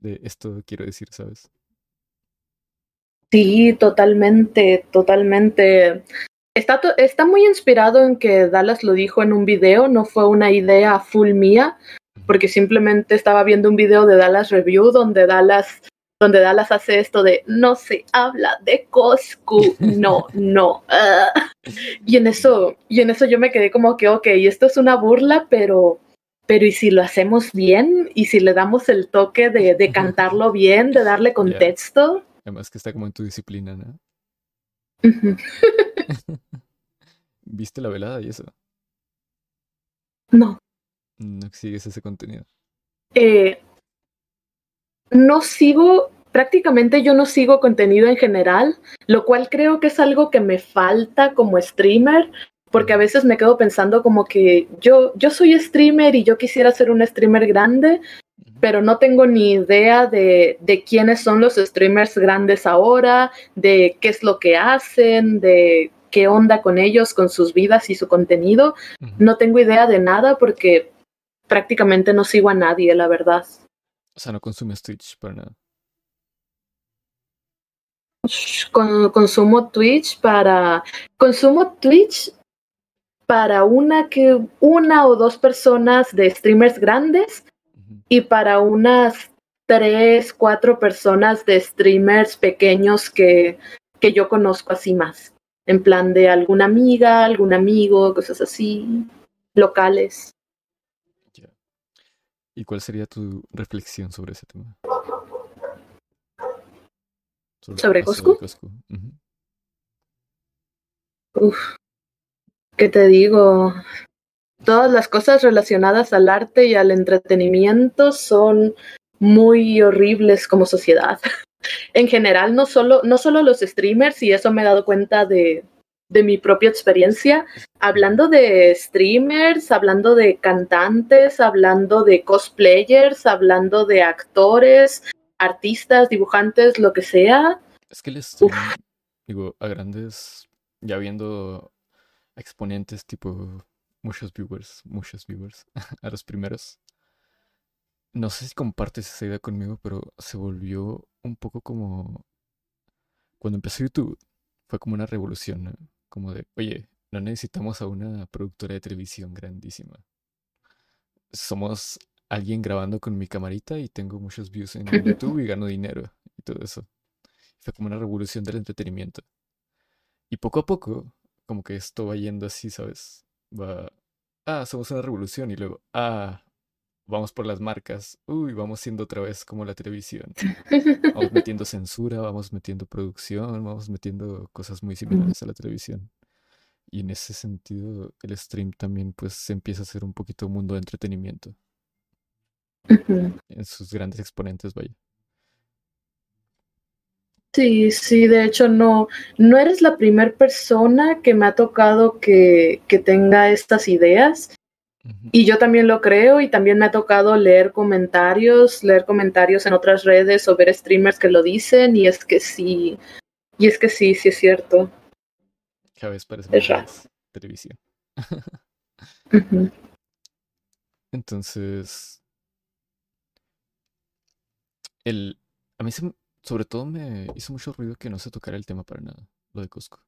de esto, quiero decir, ¿sabes? Sí, totalmente, totalmente. Está, está muy inspirado en que Dallas lo dijo en un video, no fue una idea full mía, porque simplemente estaba viendo un video de Dallas Review donde Dallas, donde Dallas hace esto de no se habla de Coscu, no, no. ah". Y en eso, y en eso yo me quedé como que, ok, esto es una burla, pero, pero ¿y si lo hacemos bien? ¿Y si le damos el toque de, de cantarlo bien, de darle contexto? Además que está como en tu disciplina, ¿no? ¿Viste la velada y eso? No. No sigues ese contenido. Eh, no sigo, prácticamente yo no sigo contenido en general, lo cual creo que es algo que me falta como streamer, porque a veces me quedo pensando como que yo, yo soy streamer y yo quisiera ser un streamer grande, pero no tengo ni idea de, de quiénes son los streamers grandes ahora, de qué es lo que hacen, de qué onda con ellos, con sus vidas y su contenido. No tengo idea de nada porque prácticamente no sigo a nadie, la verdad. O sea, no consumes Twitch para nada. Con- consumo Twitch para consumo Twitch para una que una o dos personas de streamers grandes. Y para unas tres, cuatro personas de streamers pequeños que, que yo conozco así más. En plan de alguna amiga, algún amigo, cosas así, locales. Ya. ¿Y cuál sería tu reflexión sobre ese tema? ¿Sobre Coscu? Uf, ¿qué te digo? Todas las cosas relacionadas al arte y al entretenimiento son muy horribles como sociedad. En general, no solo, no solo los streamers, y eso me he dado cuenta de, de mi propia experiencia, hablando de streamers, hablando de cantantes, hablando de cosplayers, hablando de actores, artistas, dibujantes, lo que sea. Es que el stream, digo, a grandes, ya viendo exponentes tipo muchos viewers, muchos viewers, a los primeros. No sé si compartes esa idea conmigo, pero se volvió un poco como cuando empezó YouTube, fue como una revolución, ¿no? Como de, oye, no necesitamos a una productora de televisión grandísima. Somos alguien grabando con mi camarita y tengo muchos views en YouTube y gano dinero y todo eso. Fue como una revolución del entretenimiento. Y poco a poco, como que esto va yendo así, ¿sabes? Va, ah, somos una revolución y luego, ah, vamos por las marcas, uy, vamos siendo otra vez como la televisión. Vamos metiendo censura, vamos metiendo producción, vamos metiendo cosas muy similares a la televisión. Y en ese sentido, el stream también pues empieza a ser un poquito mundo de entretenimiento. En sus grandes exponentes, vaya. Sí, sí, de hecho no, no eres la primera persona que me ha tocado que, que tenga estas ideas. Y yo también lo creo y también me ha tocado leer comentarios, leer comentarios en otras redes o ver streamers que lo dicen y es que sí, y es que sí, sí es cierto. Cada vez parece Es más televisión. Entonces, el, a mí se sobre todo me hizo mucho ruido que no se tocara el tema para nada, lo de Cusco.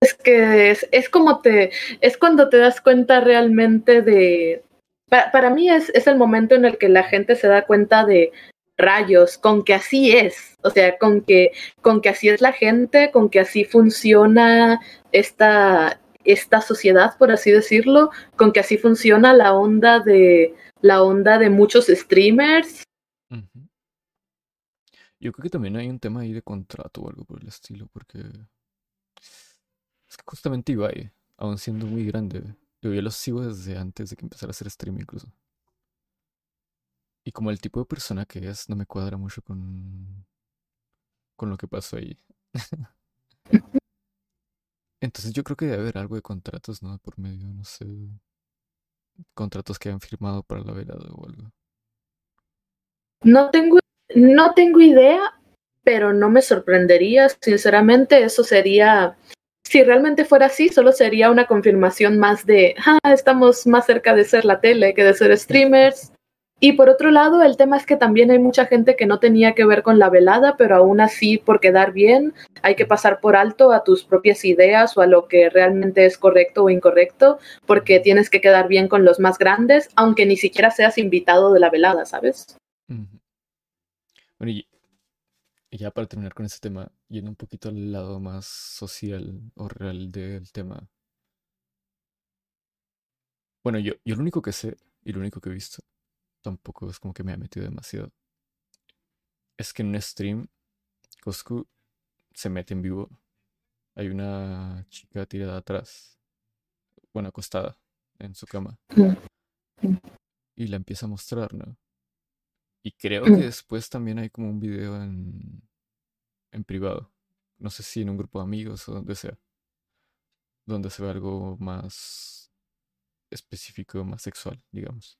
Es que es, es como te, es cuando te das cuenta realmente de, pa- para mí es, es el momento en el que la gente se da cuenta de rayos, con que así es, o sea, con que, con que así es la gente, con que así funciona esta, esta sociedad, por así decirlo, con que así funciona la onda de, la onda de muchos streamers. Yo creo que también hay un tema ahí de contrato o algo por el estilo, porque es que justamente Ibai, aun siendo muy grande, yo ya lo sigo desde antes de que empezara a hacer stream incluso. Y como el tipo de persona que es, no me cuadra mucho con, con lo que pasó ahí. Entonces yo creo que debe haber algo de contratos, ¿no? Por medio, no sé, contratos que han firmado para la velada o algo. No tengo, no tengo idea, pero no me sorprendería. Sinceramente, eso sería, si realmente fuera así, solo sería una confirmación más de, ah, estamos más cerca de ser la tele que de ser streamers. Y por otro lado, el tema es que también hay mucha gente que no tenía que ver con la velada, pero aún así, por quedar bien, hay que pasar por alto a tus propias ideas o a lo que realmente es correcto o incorrecto, porque tienes que quedar bien con los más grandes, aunque ni siquiera seas invitado de la velada, ¿sabes? Bueno, y, y ya para terminar con este tema, yendo un poquito al lado más social o real del tema. Bueno, yo, yo lo único que sé y lo único que he visto, tampoco es como que me ha metido demasiado, es que en un stream, Coscu se mete en vivo. Hay una chica tirada atrás, bueno, acostada en su cama, y la empieza a mostrar, ¿no? Y creo que después también hay como un video en, en privado. No sé si en un grupo de amigos o donde sea. Donde se ve algo más específico, más sexual, digamos.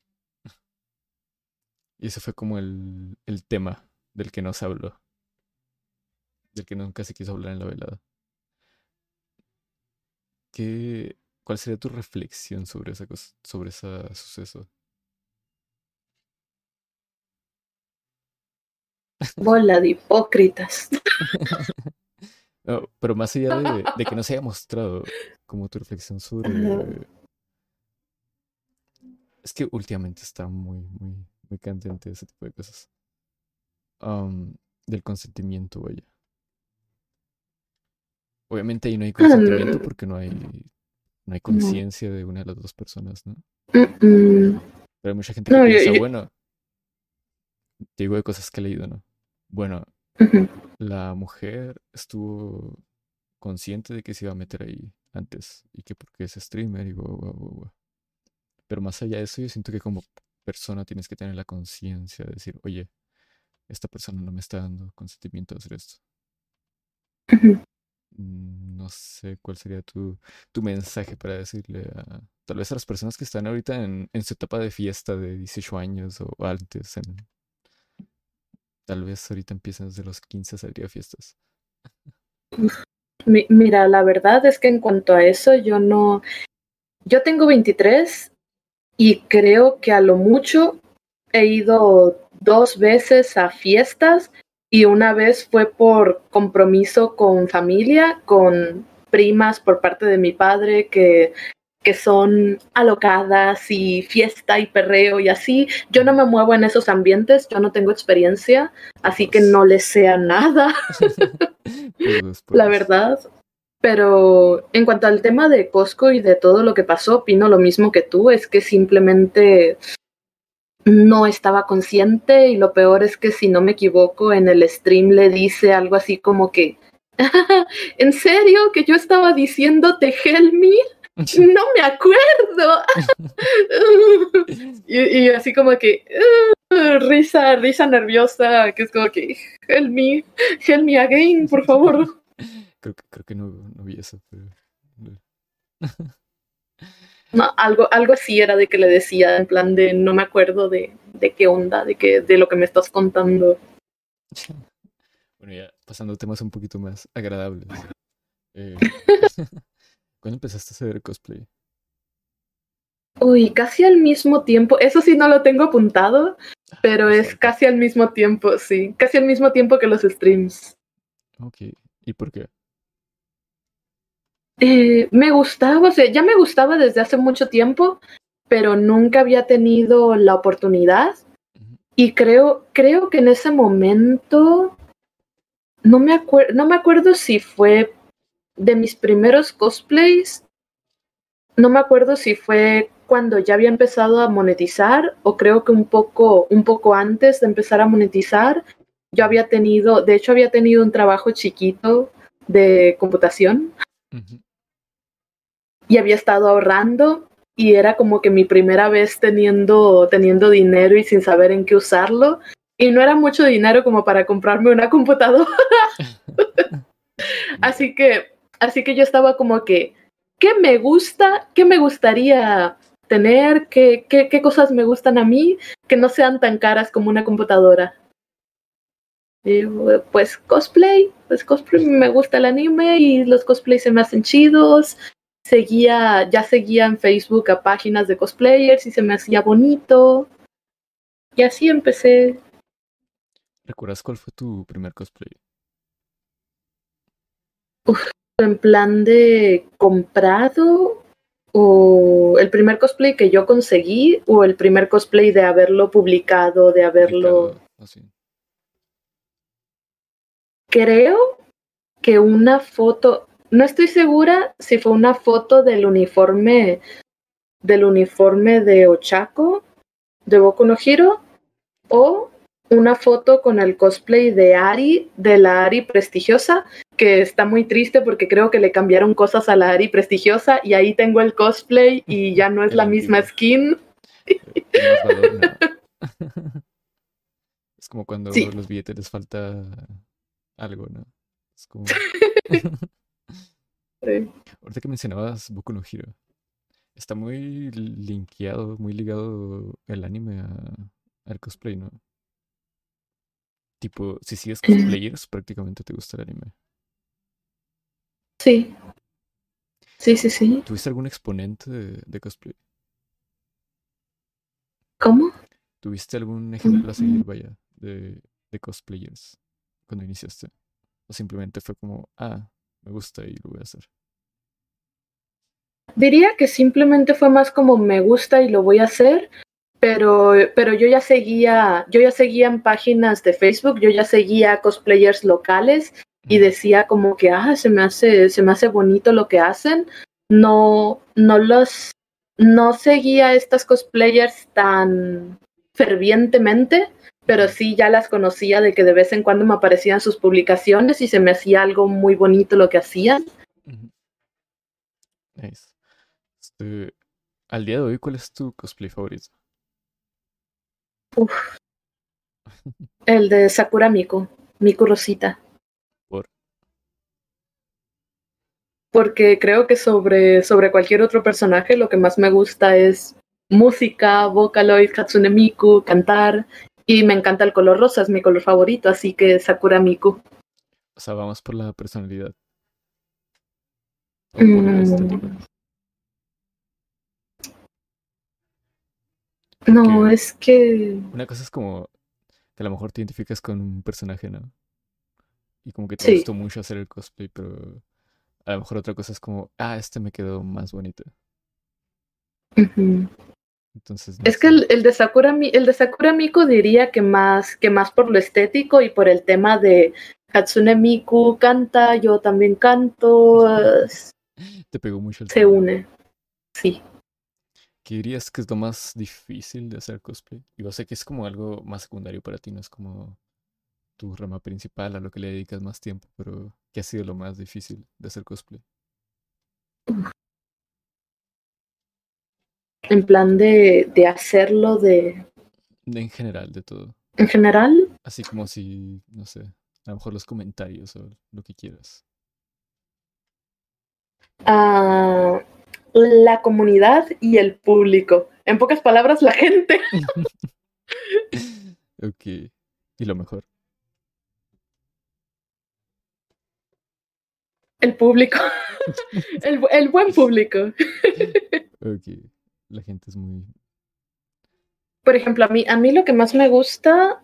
Y ese fue como el, el tema del que no se habló. Del que nunca se quiso hablar en la velada. ¿Qué, ¿Cuál sería tu reflexión sobre esa cosa, sobre ese suceso? Bola de hipócritas. No, pero más allá de, de que no se haya mostrado como tu reflexión sobre... Es que últimamente está muy, muy, muy candente ese tipo de cosas. Del consentimiento, vaya. Obviamente ahí no hay consentimiento Mm. porque no hay, no hay conciencia de una de las dos personas, ¿no? Pero hay mucha gente que No, yo- piensa, yo- bueno, te digo de cosas que he leído, ¿no? Bueno, la mujer estuvo consciente de que se iba a meter ahí antes y que porque es streamer y guau, guau, guau. Pero más allá de eso, yo siento que como persona tienes que tener la conciencia de decir, oye, esta persona no me está dando consentimiento de hacer esto. Mm, No sé cuál sería tu, tu mensaje para decirle a tal vez a las personas que están ahorita en, en su etapa de fiesta de 18 años o antes, en, tal vez ahorita empiezan desde los 15 a salir a fiestas. Mi- Mira, la verdad es que en cuanto a eso, yo no. Yo tengo 23 y creo que a lo mucho he ido dos veces a fiestas y una vez fue por compromiso con familia, con primas por parte de mi padre que, que son alocadas y fiesta y perreo y así. Yo no me muevo en esos ambientes, yo no tengo experiencia, así que Pues- no les sea nada, Por dos, por la verdad. Pero en cuanto al tema de Costco y de todo lo que pasó, opino lo mismo que tú, es que simplemente no estaba consciente y lo peor es que si no me equivoco en el stream le dice algo así como que, ¿en serio que yo estaba diciéndote help me? No me acuerdo. y, y así como que uh, risa, risa nerviosa, que es como que help me, help me again, por favor. Creo que, creo que no, no vi eso, pero... No, algo, algo así era de que le decía, en plan de no me acuerdo de, de qué onda, de, que, de lo que me estás contando. Bueno, ya pasando a temas un poquito más agradables. Eh, ¿Cuándo empezaste a hacer cosplay? Uy, casi al mismo tiempo, eso sí no lo tengo apuntado, pero Pues es casi al mismo tiempo, sí, casi al mismo tiempo que los streams. Ok, ¿y por qué? Eh, me gustaba, o sea, ya me gustaba desde hace mucho tiempo, pero nunca había tenido la oportunidad. Y creo, creo que en ese momento, no me, acuer- no me acuerdo si fue de mis primeros cosplays, no me acuerdo si fue cuando ya había empezado a monetizar o creo que un poco, un poco antes de empezar a monetizar, yo había tenido, de hecho había tenido un trabajo chiquito de computación y había estado ahorrando y era como que mi primera vez teniendo, teniendo dinero y sin saber en qué usarlo. Y no era mucho dinero como para comprarme una computadora. así que, así que yo estaba como que, ¿qué me gusta? ¿Qué me gustaría tener? ¿Qué, qué, qué cosas me gustan a mí que no sean tan caras como una computadora? Y pues cosplay, pues cosplay me gusta el anime y los cosplays se me hacen chidos seguía, ya seguía en Facebook a páginas de cosplayers y se me hacía bonito. Y así empecé. ¿Recuerdas cuál fue tu primer cosplay? En plan de comprado o el primer cosplay que yo conseguí o el primer cosplay de haberlo publicado, de haberlo... Así. Creo que una foto, no estoy segura si fue una foto del uniforme del uniforme de Ochako de Boku no Hero o una foto con el cosplay de Ari, de la Ari prestigiosa, que está muy triste porque creo que le cambiaron cosas a la Ari prestigiosa y ahí tengo el cosplay y ya no es la misma skin. Es como cuando Sí. los billetes les falta algo, ¿no? Es como... Sí. Ahorita que mencionabas Boku no Hero, está muy linkeado, muy ligado el anime a- al cosplay, ¿no? Tipo, si sigues cosplayers, prácticamente te gusta el anime. Sí. Sí, sí, sí. ¿Tuviste algún exponente de, de cosplay? ¿Cómo? ¿Tuviste algún ejemplo a seguir, Mm. vaya, de, de cosplayers cuando iniciaste? ¿O simplemente fue como, ah, me gusta y lo voy a hacer? Diría que simplemente fue más como me gusta y lo voy a hacer, pero, pero yo ya seguía, yo ya seguía en páginas de Facebook, yo ya seguía cosplayers locales y decía como que ah, se me hace, se me hace bonito lo que hacen. No, no los, no seguía a estas cosplayers tan fervientemente, pero sí ya las conocía de que de vez en cuando me aparecían sus publicaciones y se me hacía algo muy bonito lo que hacían. Nice. Este, al día de hoy, ¿cuál es tu cosplay favorito? Uf. El de Sakura Miku, Miku Rosita. Porque creo que sobre, sobre cualquier otro personaje lo que más me gusta es música, Vocaloid, Hatsune Miku, cantar. Y me encanta el color rosa, es mi color favorito, así que Sakura Miku. O sea, vamos por la personalidad. Por Mm. No, es que... una cosa es como que a lo mejor te identificas con un personaje, ¿no? Y como que te Sí. gustó mucho hacer el cosplay, pero a lo mejor otra cosa es como, ah, este me quedó más bonito. Entonces, no Es que el, el de Sakura, el de Sakura Miku diría que más, que más por lo estético y por el tema de Hatsune Miku canta, yo también canto, Te pegó mucho el se tema. une. Sí. ¿Qué dirías que es lo más difícil de hacer cosplay? Yo sé que es como algo más secundario para ti, no es como tu rama principal a lo que le dedicas más tiempo, pero ¿qué ha sido lo más difícil de hacer cosplay? En plan de, de hacerlo de En general, de todo. en general. Así como si, no sé, a lo mejor los comentarios o lo que quieras. a la comunidad y el público. En pocas palabras, la gente. Ok. Y lo mejor. El público. El, el buen público. Ok. La gente es muy... Por ejemplo, a mí, a mí lo que más me gusta,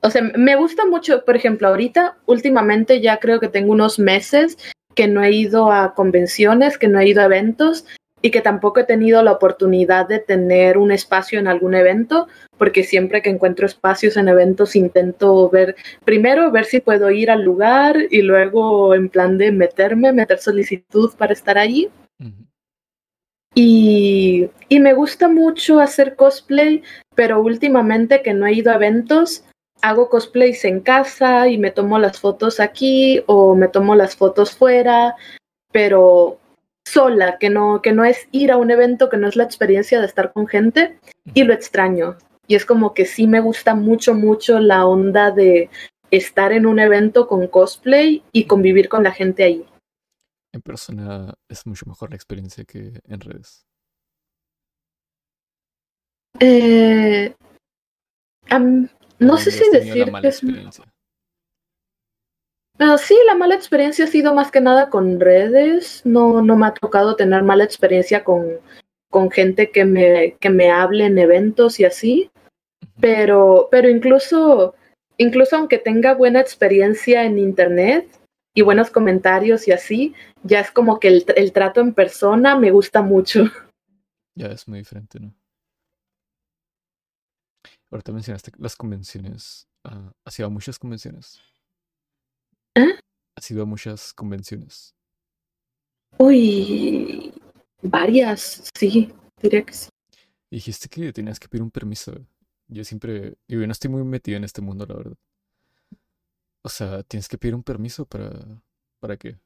o sea, me gusta mucho, por ejemplo, ahorita, últimamente ya creo que tengo unos meses que no he ido a convenciones, que no he ido a eventos y que tampoco he tenido la oportunidad de tener un espacio en algún evento, porque siempre que encuentro espacios en eventos intento ver, primero ver si puedo ir al lugar y luego en plan de meterme, meter solicitud para estar allí. Y, y me gusta mucho hacer cosplay, pero últimamente que no he ido a eventos, hago cosplays en casa y me tomo las fotos aquí o me tomo las fotos fuera, pero sola, que no, que no es ir a un evento, que no es la experiencia de estar con gente y lo extraño. Y es como que sí me gusta mucho, mucho la onda de estar en un evento con cosplay y convivir con la gente ahí. En persona es mucho mejor la experiencia que en redes. Eh, no sé ¿Dónde si decir que es... Ah, sí, la mala experiencia ha sido más que nada con redes. No, no me ha tocado tener mala experiencia con, con gente que me, que me hable en eventos y así. Pero, pero incluso, incluso aunque tenga buena experiencia en internet y buenos comentarios y así, ya es como que el, el trato en persona me gusta mucho. Ya es muy diferente, ¿no? Ahorita mencionaste las convenciones. ah, ¿Has ido a muchas convenciones? ¿Eh? ¿Has ido a muchas convenciones? Uy, varias, sí, diría que sí. Dijiste que tenías que pedir un permiso. Yo siempre, yo no estoy muy metido en este mundo, la verdad. O sea, tienes que pedir un permiso para, ¿para qué?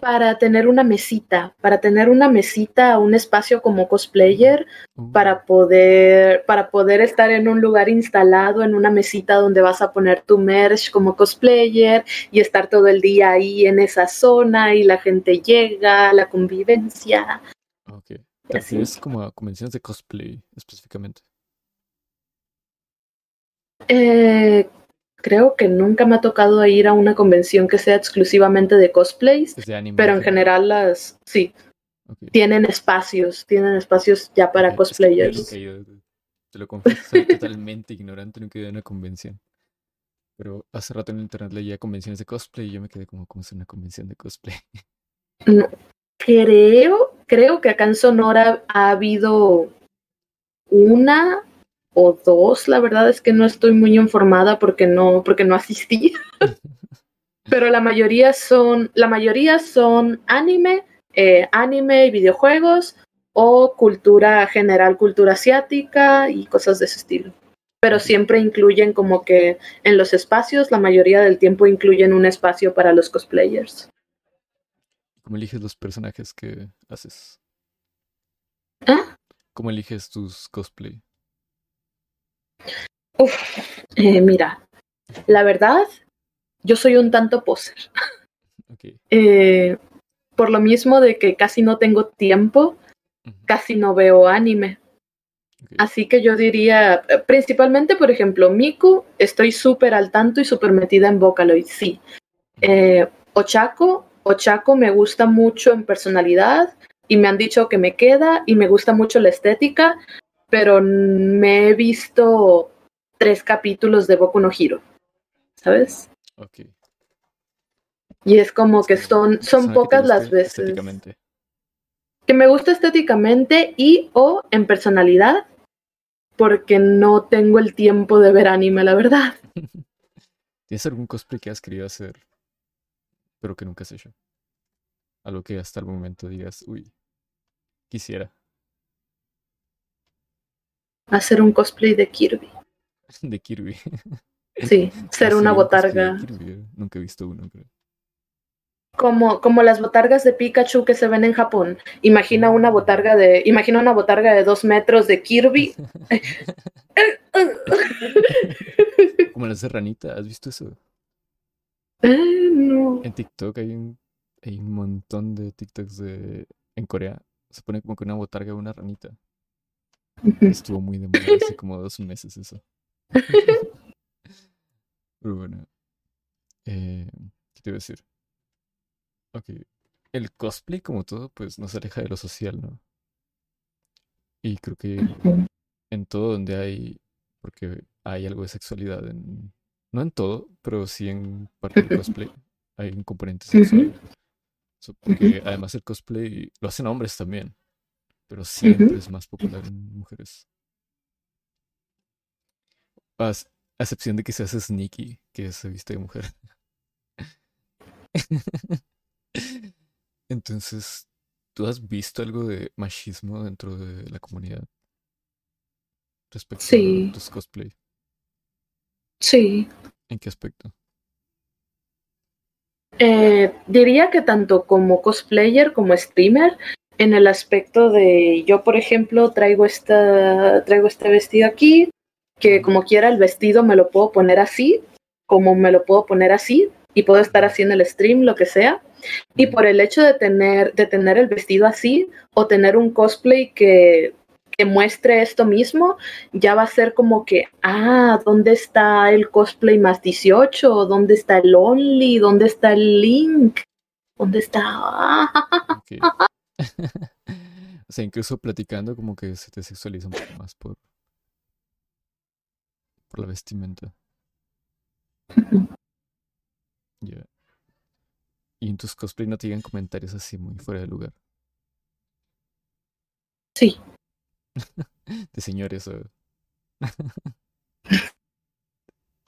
Para tener una mesita, para tener una mesita, un espacio como cosplayer, para poder, para poder estar en un lugar instalado, en una mesita donde vas a poner tu merch como cosplayer y estar todo el día ahí en esa zona y la gente llega, la convivencia. Ok. ¿Te refieres como a convenciones de cosplay específicamente? Eh, creo que nunca me ha tocado ir a una convención que sea exclusivamente de cosplays, anime. pero en general las, sí, Ok. tienen espacios, tienen espacios ya para es que yo cosplayers. he ido, te lo confieso, soy totalmente ignorante, nunca he ido a una convención. Pero hace rato en internet leía convenciones de cosplay y yo me quedé como, ¿cómo es una convención de cosplay? No, creo, creo que acá en Sonora ha habido una o dos, la verdad es que no estoy muy informada porque no, porque no asistí, pero la mayoría son, la mayoría son anime, eh, anime y videojuegos o cultura general, cultura asiática y cosas de ese estilo. Pero siempre incluyen como que en los espacios, la mayoría del tiempo incluyen un espacio para los cosplayers. ¿Cómo eliges los personajes que haces? ¿Ah? ¿Cómo eliges tus cosplay? Uf, eh, mira, la verdad, yo soy un tanto poser. Eh, por lo mismo de que casi no tengo tiempo, casi no veo anime. Así que yo diría, eh, principalmente, por ejemplo, Miku, estoy súper al tanto y súper metida en Vocaloid, sí. Eh, Ochako, Ochako me gusta mucho en personalidad y me han dicho que me queda y me gusta mucho la estética, pero me he visto tres capítulos de Boku no Hero, ¿sabes? Ok. Y es como que son, son que pocas las veces Estéticamente. que me gusta estéticamente y o en personalidad, porque no tengo el tiempo de ver anime, la verdad. ¿Tienes algún cosplay que has querido hacer, pero que nunca has hecho? Algo que hasta el momento digas, uy, quisiera. Hacer un cosplay de Kirby. De Kirby. Sí, ser una un botarga. Eh. Nunca he visto uno, creo. Como, como las botargas de Pikachu que se ven en Japón. Imagina una botarga de, imagina una botarga de dos metros de Kirby. Como las de ranita, ¿has visto eso? Eh, no. En TikTok hay un, hay un montón de TikToks de... En Corea se pone como que una botarga de una ranita. Estuvo muy de moda hace como dos meses eso. Pero bueno. Eh, ¿Qué te iba a decir? Ok. El cosplay como todo, pues no se aleja de lo social, ¿no? Y creo que en todo donde hay, porque hay algo de sexualidad en, no en todo, pero sí en parte del cosplay, hay un componente sexual. So- porque además el cosplay lo hacen hombres también, pero siempre es más popular en mujeres. A, excepción de que se hace sneaky, que se viste de mujer. Entonces, ¿tú has visto algo de machismo dentro de la comunidad? Respecto Sí. a tus cosplay. Sí. ¿En qué aspecto? Eh, diría que tanto como cosplayer como streamer, en el aspecto de yo, por ejemplo, traigo esta, traigo este vestido aquí, que como quiera el vestido me lo puedo poner así, como me lo puedo poner así, y puedo estar haciendo el stream, lo que sea. Y por el hecho de tener, de tener el vestido así, o tener un cosplay que, que muestre esto mismo, ya va a ser como que, ah, ¿dónde está el cosplay más 18? ¿Dónde está el Only? ¿Dónde está el Link? ¿Dónde está? O sea, incluso platicando como que se te sexualiza un poco más por, por la vestimenta. Ya. Y en tus cosplay no te digan comentarios así muy fuera de lugar. Sí, De señores. o-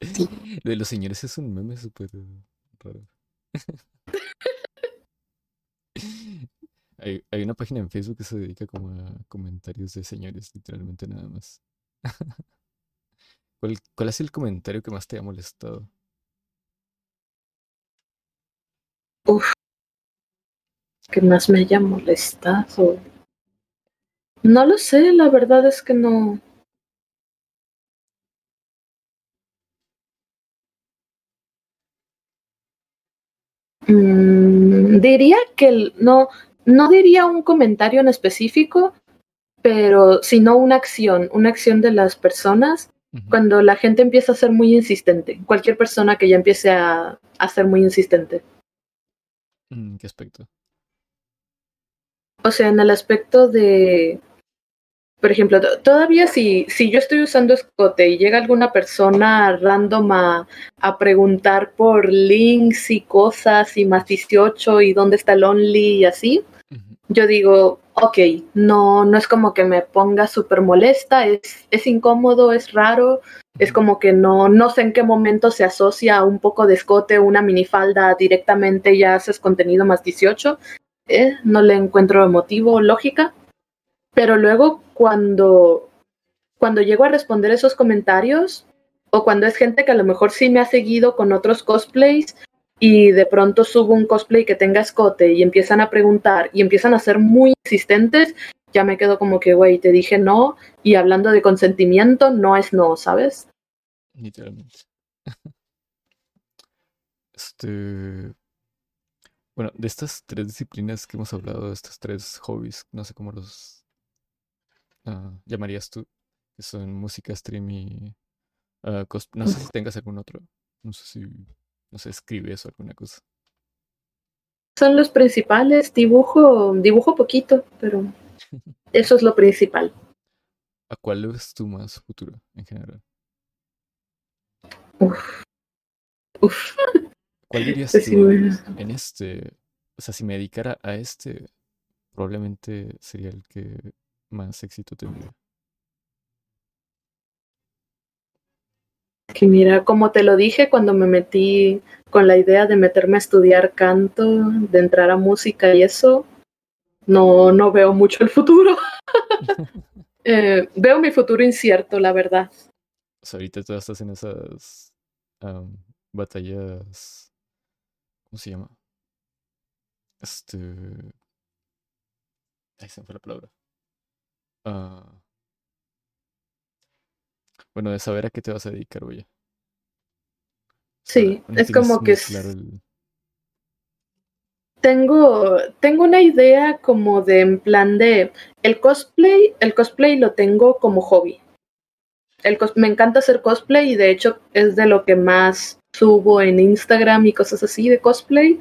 Sí. Lo de los señores es un meme súper raro. Hay, una página en Facebook que se dedica como a comentarios de señores, literalmente nada más. ¿Cuál, cuál sido el comentario que más te ha molestado? que más me haya molestado. No lo sé, la verdad es que no. Mm, diría que el- no, no diría un comentario en específico, pero sino una acción, una acción de las personas cuando la gente empieza a ser muy insistente. Cualquier persona que ya empiece a, a ser muy insistente. Mm, ¿Qué aspecto? O sea, en el aspecto de, por ejemplo, to- todavía si, si yo estoy usando escote y llega alguna persona random a, a preguntar por links y cosas y más 18 y dónde está el only y así. Yo digo, ok, no, no es como que me ponga súper molesta, es, es incómodo, es raro, es como que no, no sé en qué momento se asocia un poco de escote, una minifalda directamente ya haces contenido más 18. Eh, no le encuentro motivo, lógica. Pero luego cuando, cuando llego a responder esos comentarios, o cuando es gente que a lo mejor sí me ha seguido con otros cosplays y de pronto subo un cosplay que tenga escote y empiezan a preguntar y empiezan a ser muy insistentes, ya me quedo como que, güey, te dije no y hablando de consentimiento, no es no, ¿sabes? Literalmente. Este. Bueno, de estas tres disciplinas que hemos hablado, de estos tres hobbies, no sé cómo los ah, llamarías tú, que son música, stream y ah, No sé si tengas algún otro. No sé si, no sé, escribes o alguna cosa. Son los principales, dibujo, dibujo poquito, pero eso es lo principal. ¿A cuál le ves tú más futuro en general? Uf. Uf. ¿Cuál dirías Sí, tú en este? O sea, si me dedicara a este, probablemente sería el que más éxito tendría. Que mira, como te lo dije cuando me metí con la idea de meterme a estudiar canto, de entrar a música y eso, no, no veo mucho el futuro. Eh, veo mi futuro incierto, la verdad. O sea, ahorita tú estás en esas am, batallas. ¿Cómo se llama? Este. Ahí se me fue la palabra. Ah, bueno, de saber a qué te vas a dedicar, oye. O sea, Sí, no es como que es- claro el- tengo, tengo una idea como de en plan de el cosplay, el cosplay lo tengo como hobby. El cos- me encanta hacer cosplay y de hecho es de lo que más subo en Instagram y cosas así de cosplay.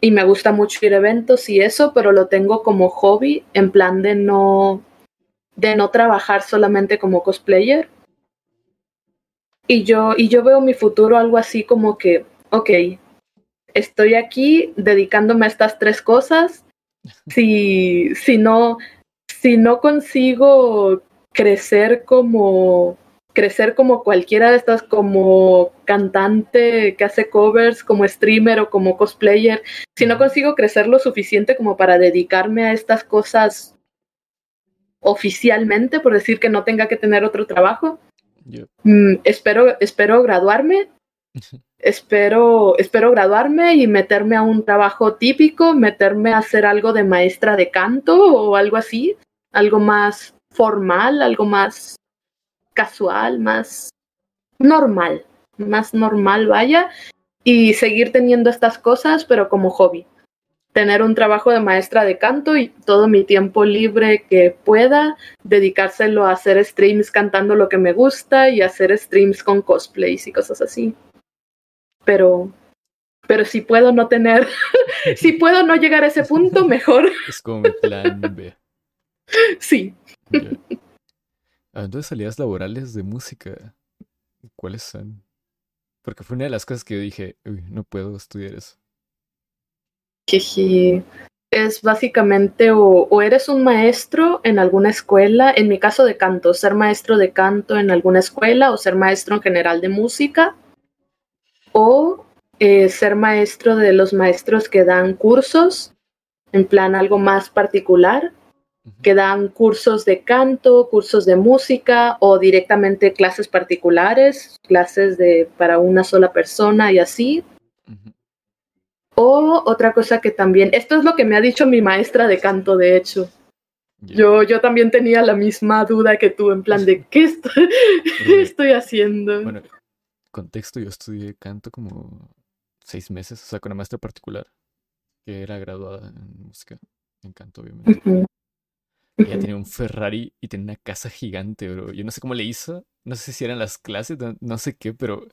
Y me gusta mucho ir a eventos y eso, pero lo tengo como hobby, en plan de no, de no trabajar solamente como cosplayer. Y yo, y yo veo mi futuro algo así como que, ok, estoy aquí dedicándome a estas tres cosas. Si, si no, si no consigo crecer como crecer como cualquiera de estas, como cantante que hace covers, como streamer o como cosplayer, si no consigo crecer lo suficiente como para dedicarme a estas cosas oficialmente, por decir que no tenga que tener otro trabajo, Mm, espero, espero graduarme. Espero, espero graduarme y meterme a un trabajo típico, meterme a hacer algo de maestra de canto o algo así, algo más formal, algo más casual, más normal, más normal, vaya, y seguir teniendo estas cosas, pero como hobby. Tener un trabajo de maestra de canto y todo mi tiempo libre que pueda, dedicárselo a hacer streams cantando lo que me gusta y hacer streams con cosplays y cosas así pero pero si puedo no tener si puedo no llegar a ese punto mejor Es como mi plan B. sí Ya. Ah, Entonces, salidas laborales de música, ¿cuáles son? Porque fue una de las cosas que yo dije, uy, no puedo estudiar eso. Jeje. es básicamente o, o eres un maestro en alguna escuela en mi caso de canto ser maestro de canto en alguna escuela o ser maestro en general de música o eh, ser maestro de los maestros que dan cursos en plan algo más particular que dan cursos de canto, cursos de música o directamente clases particulares, clases de para una sola persona y así. O otra cosa que también, esto es lo que me ha dicho mi maestra de canto, de hecho. Yo, yo también tenía la misma duda que tú, en plan de, ¿qué estoy, qué estoy haciendo? Bueno, contexto, yo estudié canto como seis meses, o sea, con una maestra particular, que era graduada en música, en canto, obviamente. Ella Ujú. tenía un Ferrari y tenía una casa gigante, bro. Yo no sé cómo le hizo, no sé si eran las clases, no, no sé qué, pero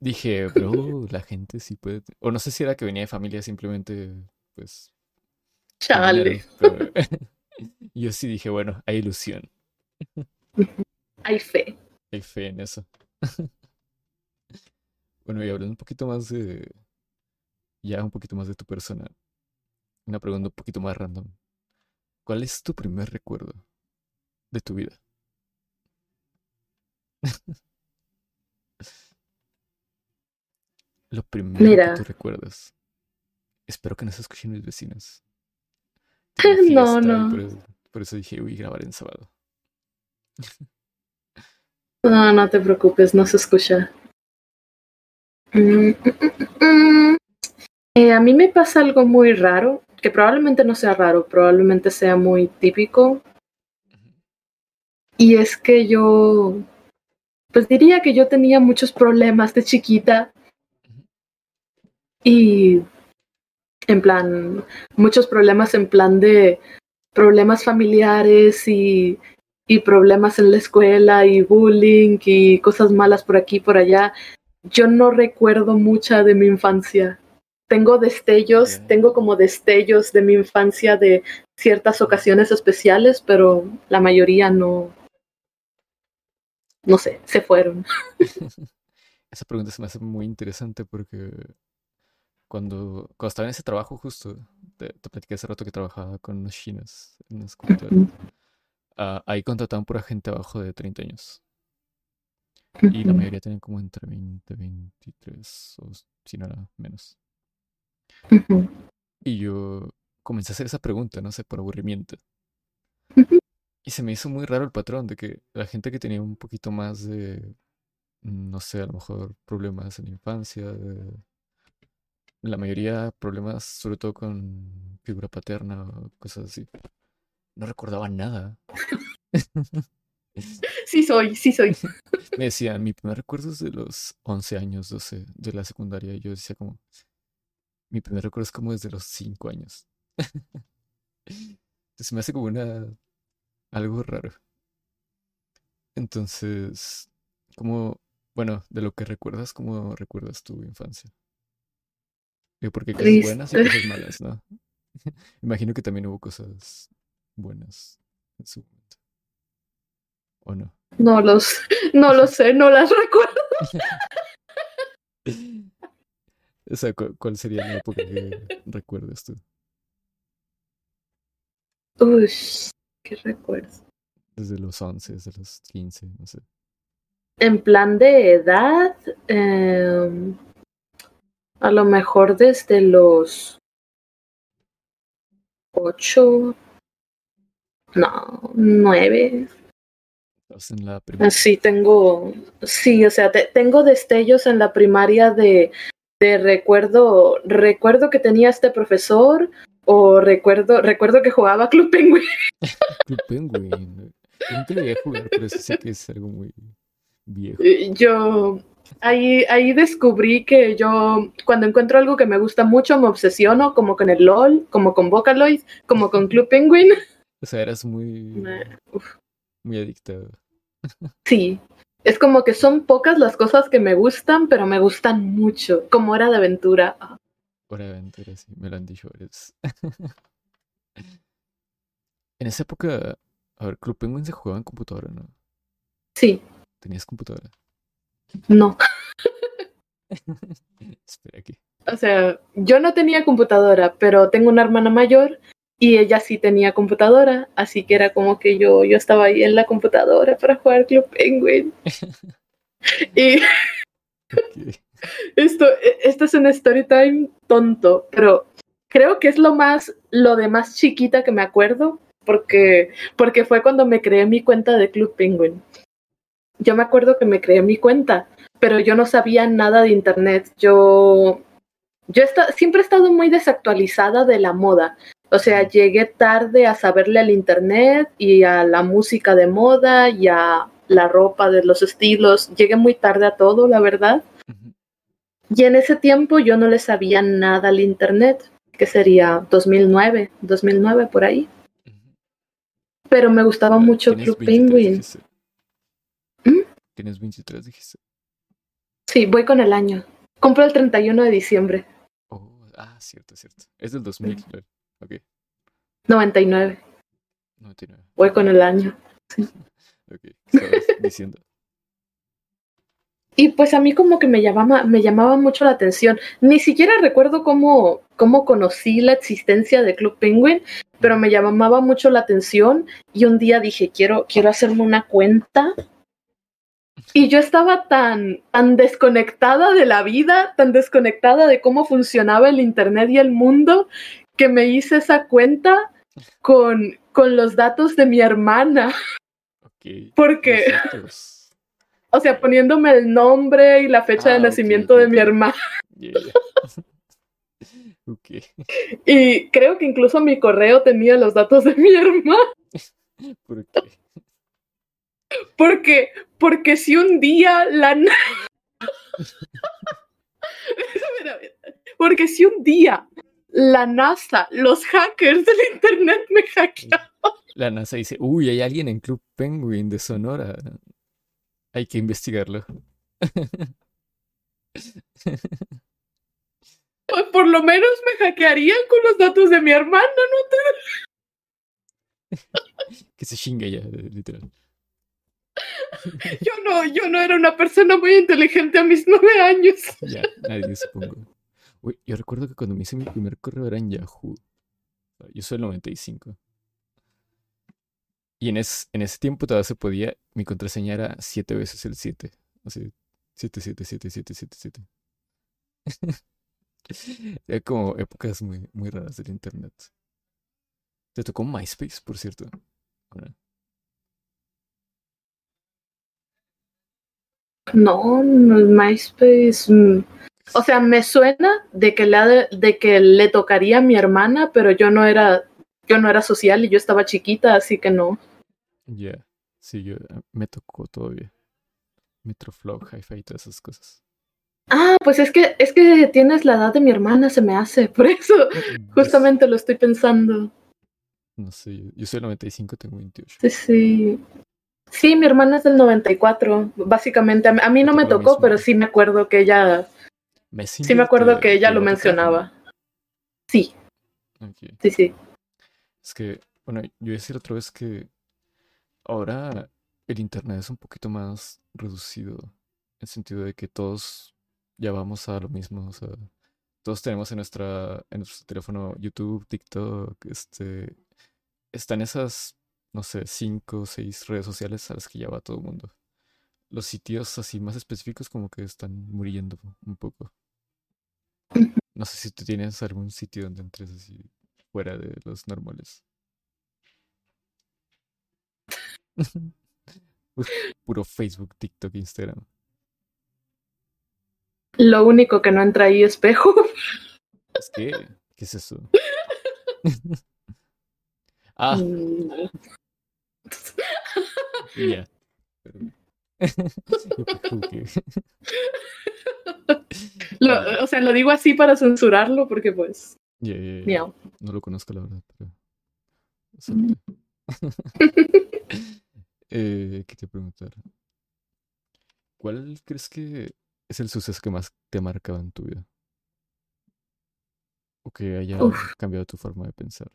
dije, bro, la gente sí puede. te-". O no sé si era que venía de familia simplemente, pues, Chale. pero yo sí dije, bueno, hay ilusión, Hay fe. hay fe en eso. Bueno, y hablando un poquito más de, ya un poquito más de tu persona, una pregunta un poquito más random. ¿Cuál es tu primer recuerdo de tu vida? Lo primero Mira. que tú recuerdas. Espero que no se escuchen mis vecinos. No, no. Por eso, por eso dije, uy, grabar en sábado. No, no te preocupes, no se escucha. Mm, mm, mm. Eh, a mí me pasa algo muy raro, que probablemente no sea raro, probablemente sea muy típico. Y es que yo, pues diría que yo tenía muchos problemas de chiquita. Y en plan, muchos problemas en plan de problemas familiares y, y problemas en la escuela y bullying y cosas malas por aquí y por allá. Yo no recuerdo mucha de mi infancia. Tengo destellos, tengo como destellos de mi infancia de ciertas ocasiones especiales, pero la mayoría no, no sé, se fueron. Esa pregunta se me hace muy interesante porque cuando, cuando estaba en ese trabajo justo, te, te platiqué hace rato que trabajaba con unos chinos en una escultura. Ah, ahí contrataban pura gente abajo de 30 años. Y la mayoría tenían como entre 20, 23 o si no era menos. Y yo comencé a hacer esa pregunta, no sé, por aburrimiento. Y se me hizo muy raro el patrón de que la gente que tenía un poquito más de, mm, no sé, a lo mejor problemas en la infancia, de- la mayoría problemas sobre todo con figura paterna o cosas así, no recordaba nada. Sí soy, sí soy. Me decían, mi primer recuerdo es de los 11 años, 12, de la secundaria. Y yo decía como, mi primer recuerdo es como desde los 5 años. Entonces me hace como una, algo raro. Entonces, como, bueno, de lo que recuerdas, ¿cómo recuerdas tu infancia? Porque cosas buenas y cosas malas, ¿no? Imagino que también hubo cosas buenas en su momento. ¿O no? No los, no lo sé, no las recuerdo. O sea, ¿cu- ¿cuál sería la época que recuerdas tú? Uy, qué recuerdo. Desde los 11, desde los 15, no sé. En plan de edad, em, a lo mejor desde los ocho, no, nueve. En la. Sí, tengo, sí, o sea, te- tengo destellos en la primaria de, de recuerdo, recuerdo que tenía este profesor o recuerdo, recuerdo que jugaba Club Penguin. Club Penguin. Yo nunca lo llegué a jugar, pero eso sí que es algo muy viejo. Yo ahí, ahí descubrí que yo cuando encuentro algo que me gusta mucho me obsesiono, como con el LOL, como con Vocaloid, como con Club Penguin. O sea, eras muy, uf, muy adicta. Sí, es como que son pocas las cosas que me gustan, pero me gustan mucho, como era de aventura. Hora de aventura, sí, me lo han dicho. En esa época, a ver, Club Penguin se jugaba en computadora, ¿no? Sí, ¿Tenías computadora? No. Espera aquí. O sea, yo no tenía computadora, pero tengo una hermana mayor y ella sí tenía computadora, así que era como que yo, yo estaba ahí en la computadora para jugar Club Penguin. Y esto, esto es un story time tonto, pero creo que es lo más, lo de más chiquita que me acuerdo, porque, porque fue cuando me creé mi cuenta de Club Penguin yo me acuerdo que me creé mi cuenta, pero yo no sabía nada de internet. Yo, yo está, siempre he estado muy desactualizada de la moda. O sea, llegué tarde a saberle al internet y a la música de moda y a la ropa de los estilos. Llegué muy tarde a todo, la verdad. Y en ese tiempo yo no le sabía nada al internet, que sería 2009, 2009 por ahí. Pero me gustaba mucho Blue Penguin. Tienes 23, dijiste. Sí, voy con el año. Compro el 31 de diciembre, Oh, ah, cierto, cierto. Es del 2000, claro. Ok, 99. 99. Voy con el año. Ok, ¿qué estabas diciendo? Y pues a mí como que me llamaba, me llamaba mucho la atención. Ni siquiera recuerdo cómo, cómo conocí la existencia de Club Penguin, pero me llamaba mucho la atención y un día dije, quiero, quiero hacerme una cuenta. Y yo estaba tan, tan desconectada de la vida, tan desconectada de cómo funcionaba el Internet y el mundo, que me hice esa cuenta con, con los datos de mi hermana. Ok. Porque, o sea, poniéndome el nombre y la fecha Ah, de ok, nacimiento de mi hermana. Yeah. Y creo que incluso mi correo tenía los datos de mi hermana. ¿Por qué? Porque, porque si un día la... Porque si un día la NASA, los hackers del Internet me hackearon. La NASA dice, uy, hay alguien en Club Penguin de Sonora. Hay que investigarlo. Pues por lo menos me hackearían con los datos de mi hermana, ¿no? Que se chingue ya, literal. Yo no, yo no era una persona muy inteligente a mis nueve años. Ya, nadie supongo. Uy, yo recuerdo que cuando me hice mi primer correo era en Yahoo. Yo soy el 95. Y en, es, en ese tiempo todavía se podía, mi contraseña era 7 veces el 7. Así, 7777777. Era como épocas muy, muy raras del internet. ¿Te tocó MySpace, por cierto? ¿O no? No, MySpace. mm, O sea, me suena de que, le ha de, de que le tocaría a mi hermana, pero yo no era, yo no era social y yo estaba chiquita, así que no. Ya, sí, yo, eh, me tocó todavía. Metroflog, Hi-Fi y todas esas cosas. Ah, pues es que, es que tienes la edad de mi hermana, se me hace, por eso Pues, justamente lo estoy pensando. No sé, yo, yo soy el 95, tengo 28. Sí, sí. Sí, mi hermana es del 94, básicamente. A mí, a mí no Me tocó pero sí me acuerdo que ella, sí me acuerdo que ella lo mencionaba. Sí, sí, sí. Es que, bueno, yo iba a decir otra vez que ahora el internet es un poquito más reducido, en el sentido de que todos ya vamos a lo mismo, o sea, todos tenemos en nuestra, en nuestro teléfono YouTube, TikTok, este, están esas, no sé, cinco o seis redes sociales a las que ya va todo el mundo. Los sitios así más específicos como que están muriendo un poco. No sé si tú tienes algún sitio donde entres así fuera de los normales. Puro Facebook, TikTok, Instagram. Lo único que no entra ahí es espejo. Es que, ¿qué es eso? ah, Lo- o sea, lo digo así para censurarlo porque pues, miau. No lo conozco, la verdad, pero. Eh, ¿qué te preguntar? ¿Cuál crees que es el suceso que más te ha marcado en tu vida? O que haya Uf. cambiado tu forma de pensar.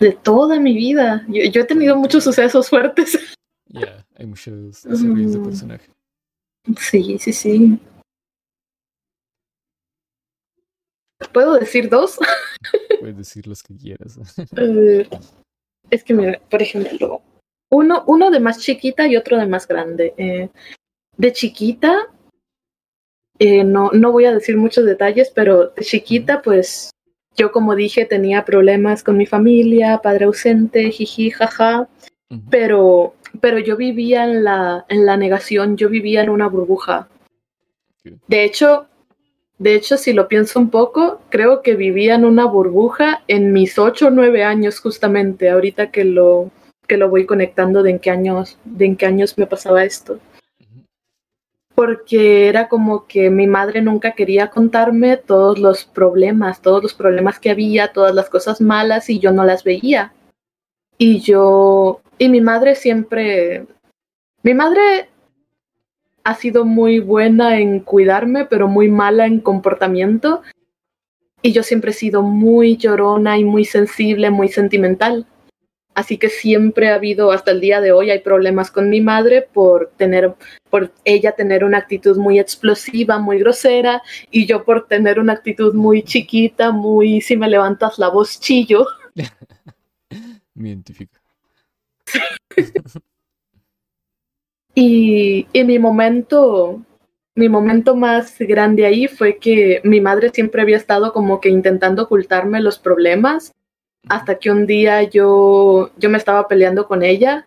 De toda mi vida. Yo, yo he tenido muchos sucesos fuertes. Ya, hay muchos desarrollos de personaje. Sí, sí, sí. ¿Puedo decir dos? Puedes decir los que quieras. Eh, es que, mira, por ejemplo, uno, uno de más chiquita y otro de más grande. Eh, de chiquita, eh, no, no voy a decir muchos detalles, pero de chiquita, pues yo, como dije, tenía problemas con mi familia, padre ausente, jiji, jaja, pero, pero yo vivía en la, en la negación, yo vivía en una burbuja. De hecho, de hecho, si lo pienso un poco, creo que vivía en una burbuja en mis ocho o nueve años, justamente, ahorita que lo, que lo voy conectando de en qué años, de en qué años me pasaba esto. Porque era como que mi madre nunca quería contarme todos los problemas, todos los problemas que había, todas las cosas malas, y yo no las veía. Y yo, y mi madre siempre, mi madre ha sido muy buena en cuidarme, pero muy mala en comportamiento. Y yo siempre he sido muy llorona y muy sensible, muy sentimental. Así que siempre ha habido, hasta el día de hoy, hay problemas con mi madre por tener, por ella tener una actitud muy explosiva, muy grosera, y yo por tener una actitud muy chiquita, muy si me levantas la voz chillo. Me identifico. Y, y mi momento, mi momento más grande ahí fue que mi madre siempre había estado como que intentando ocultarme los problemas hasta que un día yo, yo me estaba peleando con ella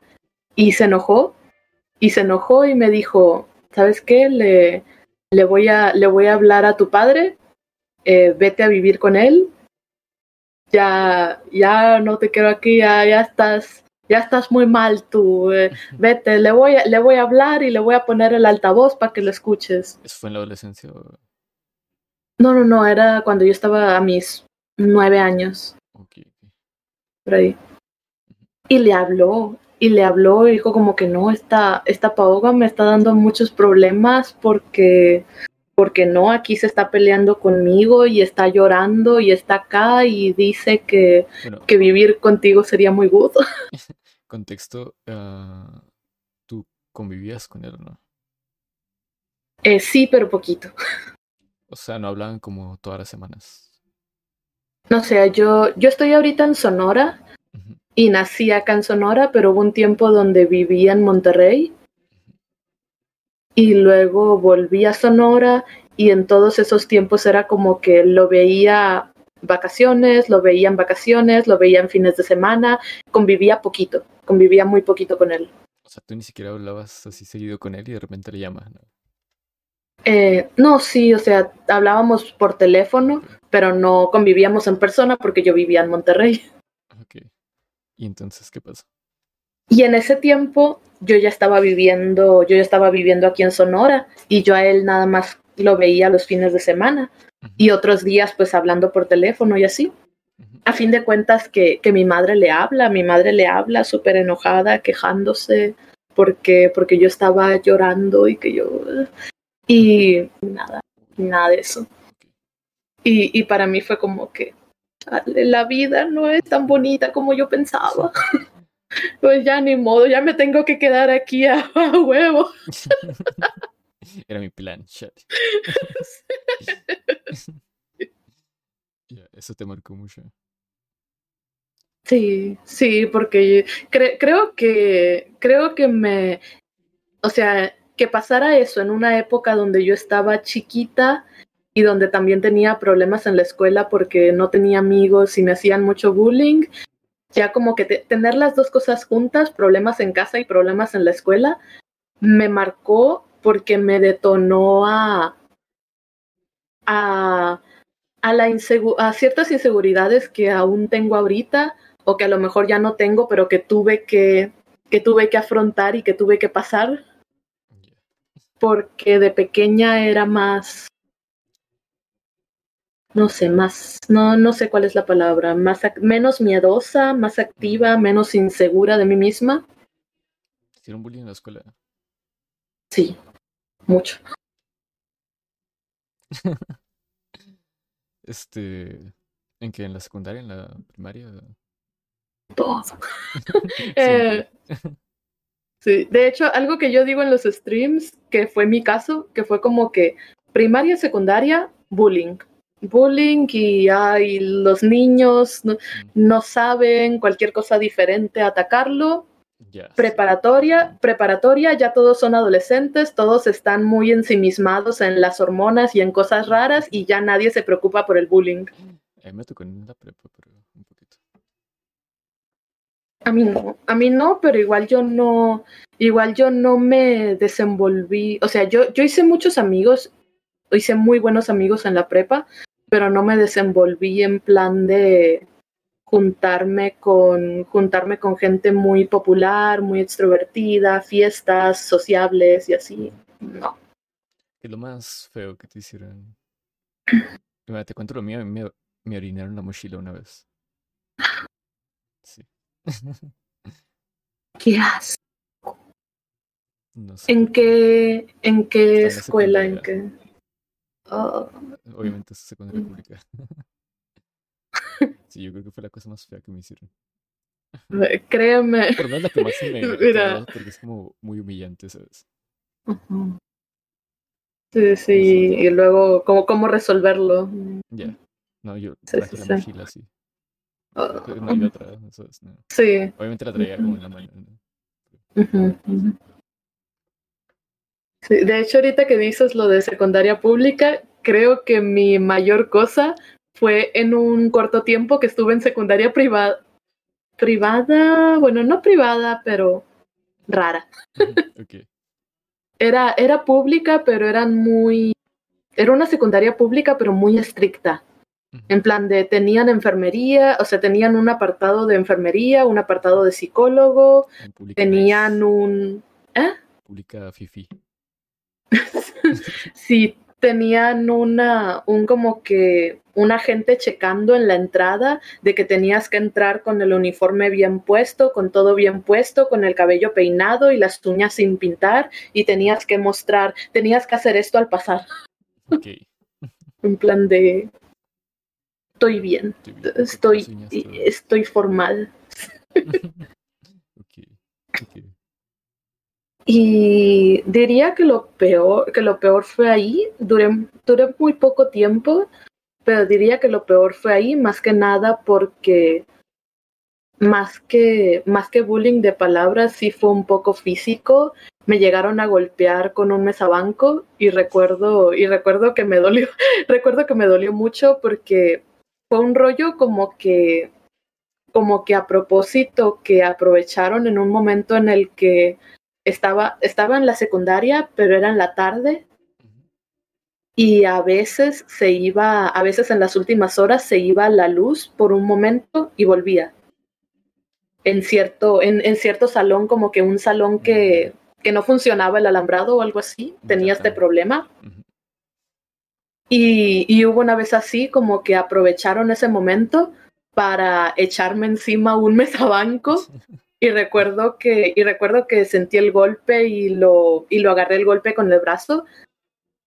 y se enojó y se enojó y me dijo, ¿sabes qué? Le, le, voy, a, le voy a hablar a tu padre, eh, vete a vivir con él, ya, ya no te quiero aquí, ya, ya estás, ya estás muy mal tú, eh, vete, le voy, a, le voy a hablar y le voy a poner el altavoz para que lo escuches. ¿Eso fue en la adolescencia? No, no, no, era cuando yo estaba a mis nueve años, Ok, ok. por ahí. Y le habló, y le habló y dijo como que no, esta, esta Paoga me está dando muchos problemas porque, porque no, aquí se está peleando conmigo y está llorando y está acá y dice que, Bueno, que vivir contigo sería muy good. contexto, ah, tú convivías con él, ¿no? Eh, sí, pero poquito. O sea, no hablaban como todas las semanas. No sé, yo, yo estoy ahorita en Sonora. Y nací acá en Sonora, pero hubo un tiempo donde vivía en Monterrey y luego volví a Sonora y en todos esos tiempos era como que lo veía vacaciones, lo veía en vacaciones, lo veía en fines de semana, convivía poquito, convivía muy poquito con él. O sea, tú ni siquiera hablabas así seguido con él y de repente le llamas, ¿no? Eh, no, sí, o sea, hablábamos por teléfono, pero no convivíamos en persona porque yo vivía en Monterrey. ¿Y entonces qué pasó? Y en ese tiempo yo ya estaba viviendo, yo ya estaba viviendo aquí en Sonora y yo a él nada más lo veía los fines de semana Ujú, y otros días pues hablando por teléfono y así. ujú. A fin de cuentas que, que mi madre le habla, mi madre le habla súper enojada, quejándose porque, porque yo estaba llorando y que yo... Y nada, nada de eso. Y, y para mí fue como que "Chale, la vida no es tan bonita como yo pensaba. Pues ya ni modo, ya me tengo que quedar aquí a, a huevo. Era mi plan, chat. Eso te marcó mucho. Sí, sí, porque cre- creo que creo que me, o sea, que pasara eso en una época donde yo estaba chiquita y donde también tenía problemas en la escuela porque no tenía amigos y me hacían mucho bullying, ya como que te- tener las dos cosas juntas, problemas en casa y problemas en la escuela, me marcó porque me detonó a a a, la insegu- a ciertas inseguridades que aún tengo ahorita o que a lo mejor ya no tengo, pero que tuve que, que tuve que afrontar y que tuve que pasar. Porque de pequeña era más, no sé, más, no, no sé cuál es la palabra, más, menos miedosa, más activa, menos insegura de mí misma. Hicieron bullying en la escuela. Sí, mucho. Este. ¿En qué? ¿En la secundaria? ¿En la primaria? Todo. Eh, Sí, de hecho, algo que yo digo en los streams, que fue mi caso, que fue como que primaria, secundaria, bullying. Bullying y ay, los niños no, Mm, no saben cualquier cosa diferente, atacarlo. Preparatoria, preparatoria, ya todos son adolescentes, todos están muy ensimismados en las hormonas y en cosas raras y ya nadie se preocupa por el bullying. Me tocó en la prepa, pero un poquito. A mí no, a mí no, pero igual yo no, igual yo no me desenvolví, o sea, yo, yo hice muchos amigos, hice muy buenos amigos en la prepa, pero no me desenvolví en plan de juntarme con, juntarme con gente muy popular, muy extrovertida, fiestas sociables y así. No. ¿Qué es lo más feo que te hicieron? Mira, te cuento lo mío, me, me orinaron la mochila una vez. Sí. ¿Qué haces? No sé. ¿En qué. en qué escuela? ¿En qué? Oh, Obviamente es secundaria Mm. pública. Sí, yo creo que fue la cosa más fea que me hicieron. créeme. Pero no es la que más me Mira. porque es como muy humillante, ¿sabes? Ujú. Sí, sí, y luego, ¿cómo, cómo resolverlo? Ya. No, yo Sí, traje sí, la mochila así. Ah, No iba atrás, ¿sabes? No. Sí. Obviamente la traía como en la mano. ¿no? ujú. Sí, De hecho, ahorita que dices lo de secundaria pública, creo que mi mayor cosa fue en un corto tiempo que estuve en secundaria privada. Privada, bueno, no privada, pero rara. Ok. Era, era pública, pero eran muy. Era una secundaria pública, pero muy estricta. En plan de tenían enfermería, o sea, tenían un apartado de enfermería, un apartado de psicólogo, tenían un... ¿Eh? Pública fifi. sí, tenían una, un como que un agente checando en la entrada de que tenías que entrar con el uniforme bien puesto, con todo bien puesto, con el cabello peinado y las uñas sin pintar y tenías que mostrar, tenías que hacer esto al pasar, Ok. en plan de estoy bien, Estoy estoy, estoy formal. ok. Ok. Y diría que lo peor, que lo peor fue ahí. Duré, duré muy poco tiempo, pero diría que lo peor fue ahí, más que nada porque más que, más que bullying de palabras, sí fue un poco físico. Me llegaron a golpear con un mesabanco y recuerdo, y recuerdo que me dolió, recuerdo que me dolió mucho porque fue un rollo como que, como que a propósito que aprovecharon en un momento en el que estaba, estaba en la secundaria, pero era en la tarde. Y a veces se iba, a veces en las últimas horas se iba la luz por un momento y volvía. En cierto, en, en cierto salón, como que un salón que, que, no funcionaba el alambrado o algo así, tenía este problema. Y, y, hubo una vez así, como que aprovecharon ese momento para echarme encima un mesabanco. Y recuerdo que, y recuerdo que sentí el golpe y lo, y lo agarré el golpe con el brazo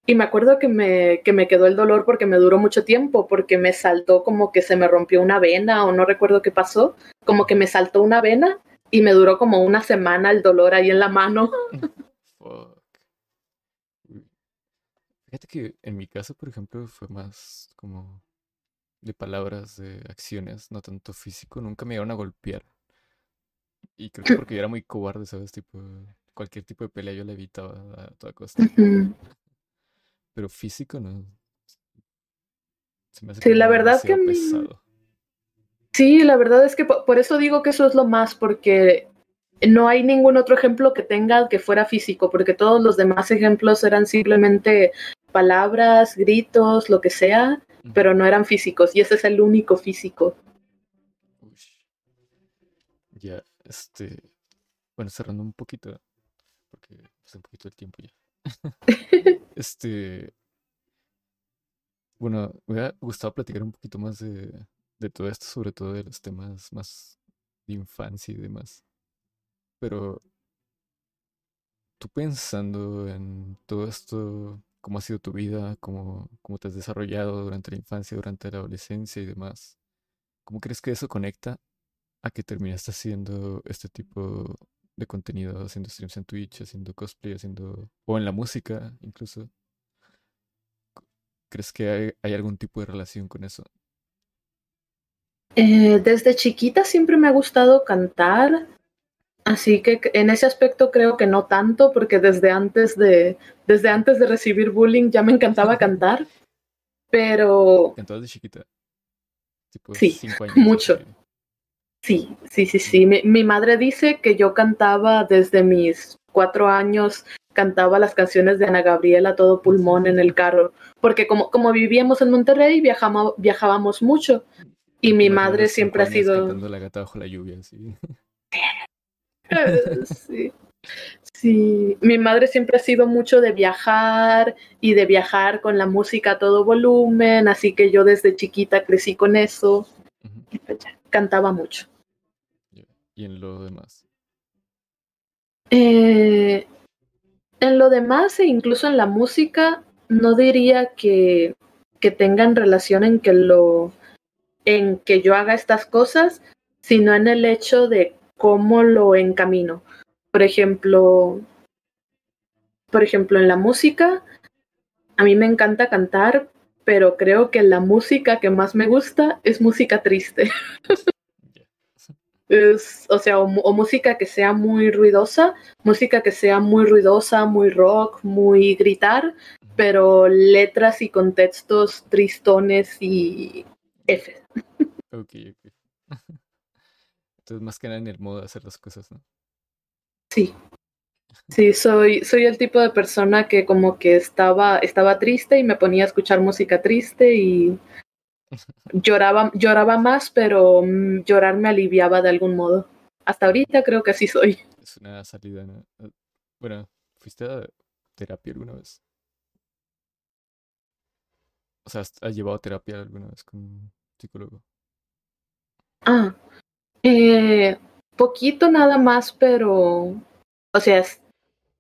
y me acuerdo que me, que me quedó el dolor porque me duró mucho tiempo, porque me saltó como que se me rompió una vena o no recuerdo qué pasó, como que me saltó una vena y me duró como una semana el dolor ahí en la mano. Fuck. Fíjate que en mi caso, por ejemplo, fue más como de palabras, de acciones, no tanto físico. Nunca me iban a golpear. Y creo que porque yo era muy cobarde, ¿sabes? Tipo, cualquier tipo de pelea yo la evitaba a toda costa. Pero físico no. Se me hace sí, la verdad que Sí, la verdad es que por, eso digo que eso es lo más, porque no hay ningún otro ejemplo que tenga que fuera físico, porque todos los demás ejemplos eran simplemente palabras, gritos, lo que sea, pero no eran físicos, y ese es el único físico. Ya, este. Bueno, cerrando un poquito, porque hace un poquito el tiempo ya. este. Bueno, me hubiera gustado platicar un poquito más de, de todo esto, sobre todo de los temas más de infancia y demás. Pero tú pensando en todo esto, cómo ha sido tu vida, cómo, cómo te has desarrollado durante la infancia, durante la adolescencia y demás, ¿cómo crees que eso conecta a que terminaste haciendo este tipo de contenido, haciendo streams en Twitch, haciendo cosplay, haciendo... o en la música incluso. ¿Crees que hay, algún tipo de relación con eso? Eh, desde chiquita siempre me ha gustado cantar, así que en ese aspecto creo que no tanto, porque desde antes de, desde antes de recibir bullying ya me encantaba cantar, pero... ¿Cantabas de chiquita? sí, mucho. Sí, sí, sí, sí. Mi, madre dice que yo cantaba desde mis cuatro años, cantaba las canciones de Ana Gabriela a todo pulmón en el carro, porque como, como vivíamos en Monterrey, viajamos, viajábamos mucho. Y mi madre siempre ha sido... Cantando la gata bajo la lluvia, sí. sí. Sí, mi madre siempre ha sido mucho de viajar y de viajar con la música a todo volumen, así que yo desde chiquita crecí con eso pues cantaba mucho y en lo demás? Eh, en lo demás e incluso en la música, no diría que, que tengan relación en que lo en que yo haga estas cosas, sino en el hecho de cómo lo encamino. Por ejemplo, por ejemplo, en la música, a mí me encanta cantar, pero creo que la música que más me gusta es música triste. o sea, o, música que sea muy ruidosa, música que sea muy ruidosa, muy rock, muy gritar, pero letras y contextos tristones y F. Ok, ok. Entonces, más que nada en el modo de hacer las cosas, ¿no? Sí. Sí, soy, soy el tipo de persona que como que estaba, estaba triste y me ponía a escuchar música triste y Lloraba, lloraba más, pero mm, llorar me aliviaba de algún modo. Hasta ahorita creo que así soy. Es una salida, ¿no? Eh, bueno, ¿fuiste a terapia alguna vez? O sea, ¿has llevado terapia alguna vez con un psicólogo? Ah, eh, poquito nada más, pero, o sea, es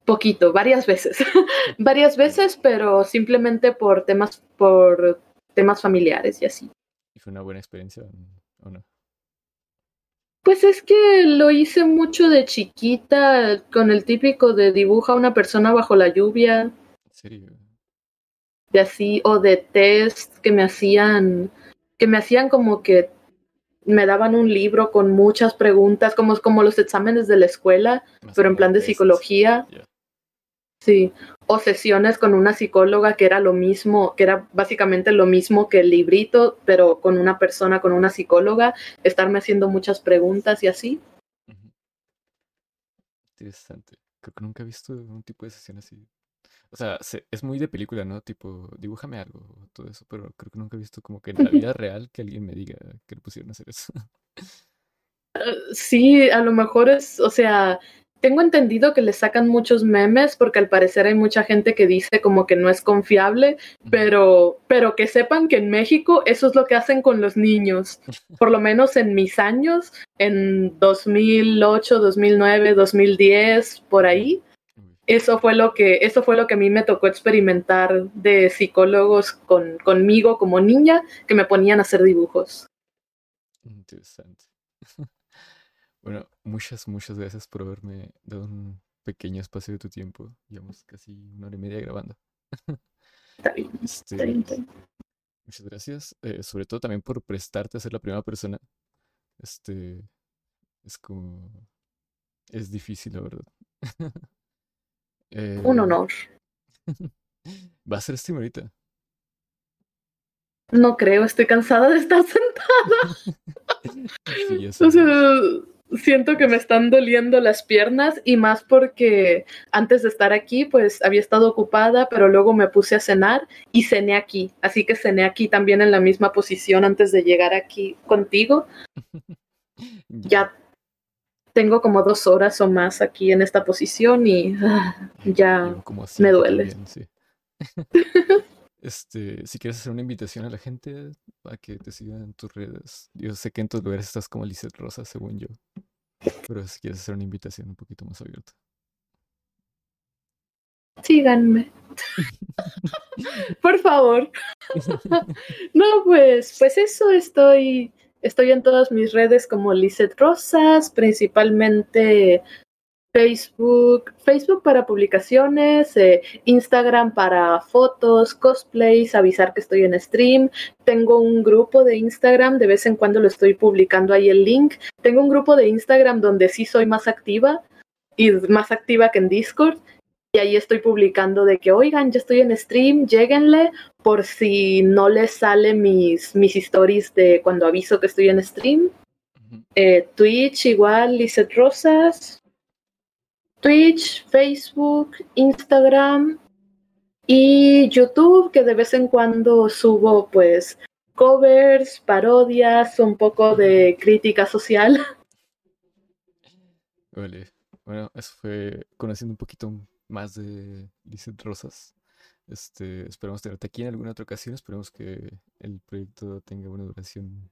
poquito, varias veces, varias veces, pero simplemente por temas, por temas familiares y así. ¿Y fue una buena experiencia o no? Pues es que lo hice mucho de chiquita, con el típico de dibuja a una persona bajo la lluvia. ¿En serio? de así, o de test que me hacían, que me hacían como que me daban un libro con muchas preguntas, como, como los exámenes de la escuela, Más pero en plan de tests. psicología. Ya. Sí, o sesiones con una psicóloga que era lo mismo, que era básicamente lo mismo que el librito, pero con una persona, con una psicóloga, estarme haciendo muchas preguntas y así. Interesante. Creo que nunca he visto un tipo de sesión así. O sea, se- es muy de película, ¿no? Tipo, dibújame algo, todo eso, pero creo que nunca he visto como que en la vida real que alguien me diga que le pusieron a hacer eso. Sí, a lo mejor es, o sea, tengo entendido que le sacan muchos memes porque al parecer hay mucha gente que dice como que no es confiable, pero, pero que sepan que en México eso es lo que hacen con los niños. Por lo menos en mis años, en 2008, 2009, 2010, por ahí, eso fue lo que, eso fue lo que a mí me tocó experimentar de psicólogos con, conmigo como niña que me ponían a hacer dibujos. interesante. Bueno, muchas, muchas gracias por haberme dado un pequeño espacio de tu tiempo. Llevamos casi una hora y media grabando. Está bien, Este, está bien, está bien. muchas gracias. eh, sobre todo también por prestarte a ser la primera persona. Este, es como, es difícil, la verdad. Un Eh, honor. Va a ser stream ahorita. No creo, estoy cansada de estar sentada. Sí, O sea, siento que me están doliendo las piernas y más porque antes de estar aquí, pues había estado ocupada, pero luego me puse a cenar y cené aquí. Así que cené aquí también en la misma posición antes de llegar aquí contigo. Ya tengo como dos horas o más aquí en esta posición y ah, ya como me duele. también, sí. Este, si quieres hacer una invitación a la gente a que te sigan en tus redes. Yo sé que en tus lugares estás como Lizeth Rosa, según yo. Pero si quieres hacer una invitación un poquito más abierta. síganme. Por favor. No, pues, pues eso estoy. Estoy en todas mis redes como Lizeth Rosas, principalmente Facebook, Facebook para publicaciones, eh, Instagram para fotos, cosplays, avisar que estoy en stream. Tengo un grupo de Instagram, de vez en cuando lo estoy publicando ahí el link. Tengo un grupo de Instagram donde sí soy más activa y más activa que en Discord. Y ahí estoy publicando de que, oigan, ya estoy en stream, lléguenle por si no les salen mis, mis stories de cuando aviso que estoy en stream. Eh, Twitch igual, Lizeth Rosas. Twitch, Facebook, Instagram y YouTube, que de vez en cuando subo pues covers, parodias, un poco de crítica social. Vale. Bueno, eso fue conociendo un poquito más de Lizeth Rosas. Este, esperamos tenerte aquí en alguna otra ocasión. Esperemos que el proyecto tenga una duración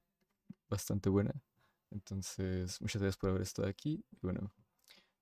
bastante buena. Entonces, muchas gracias por haber estado aquí. Y bueno,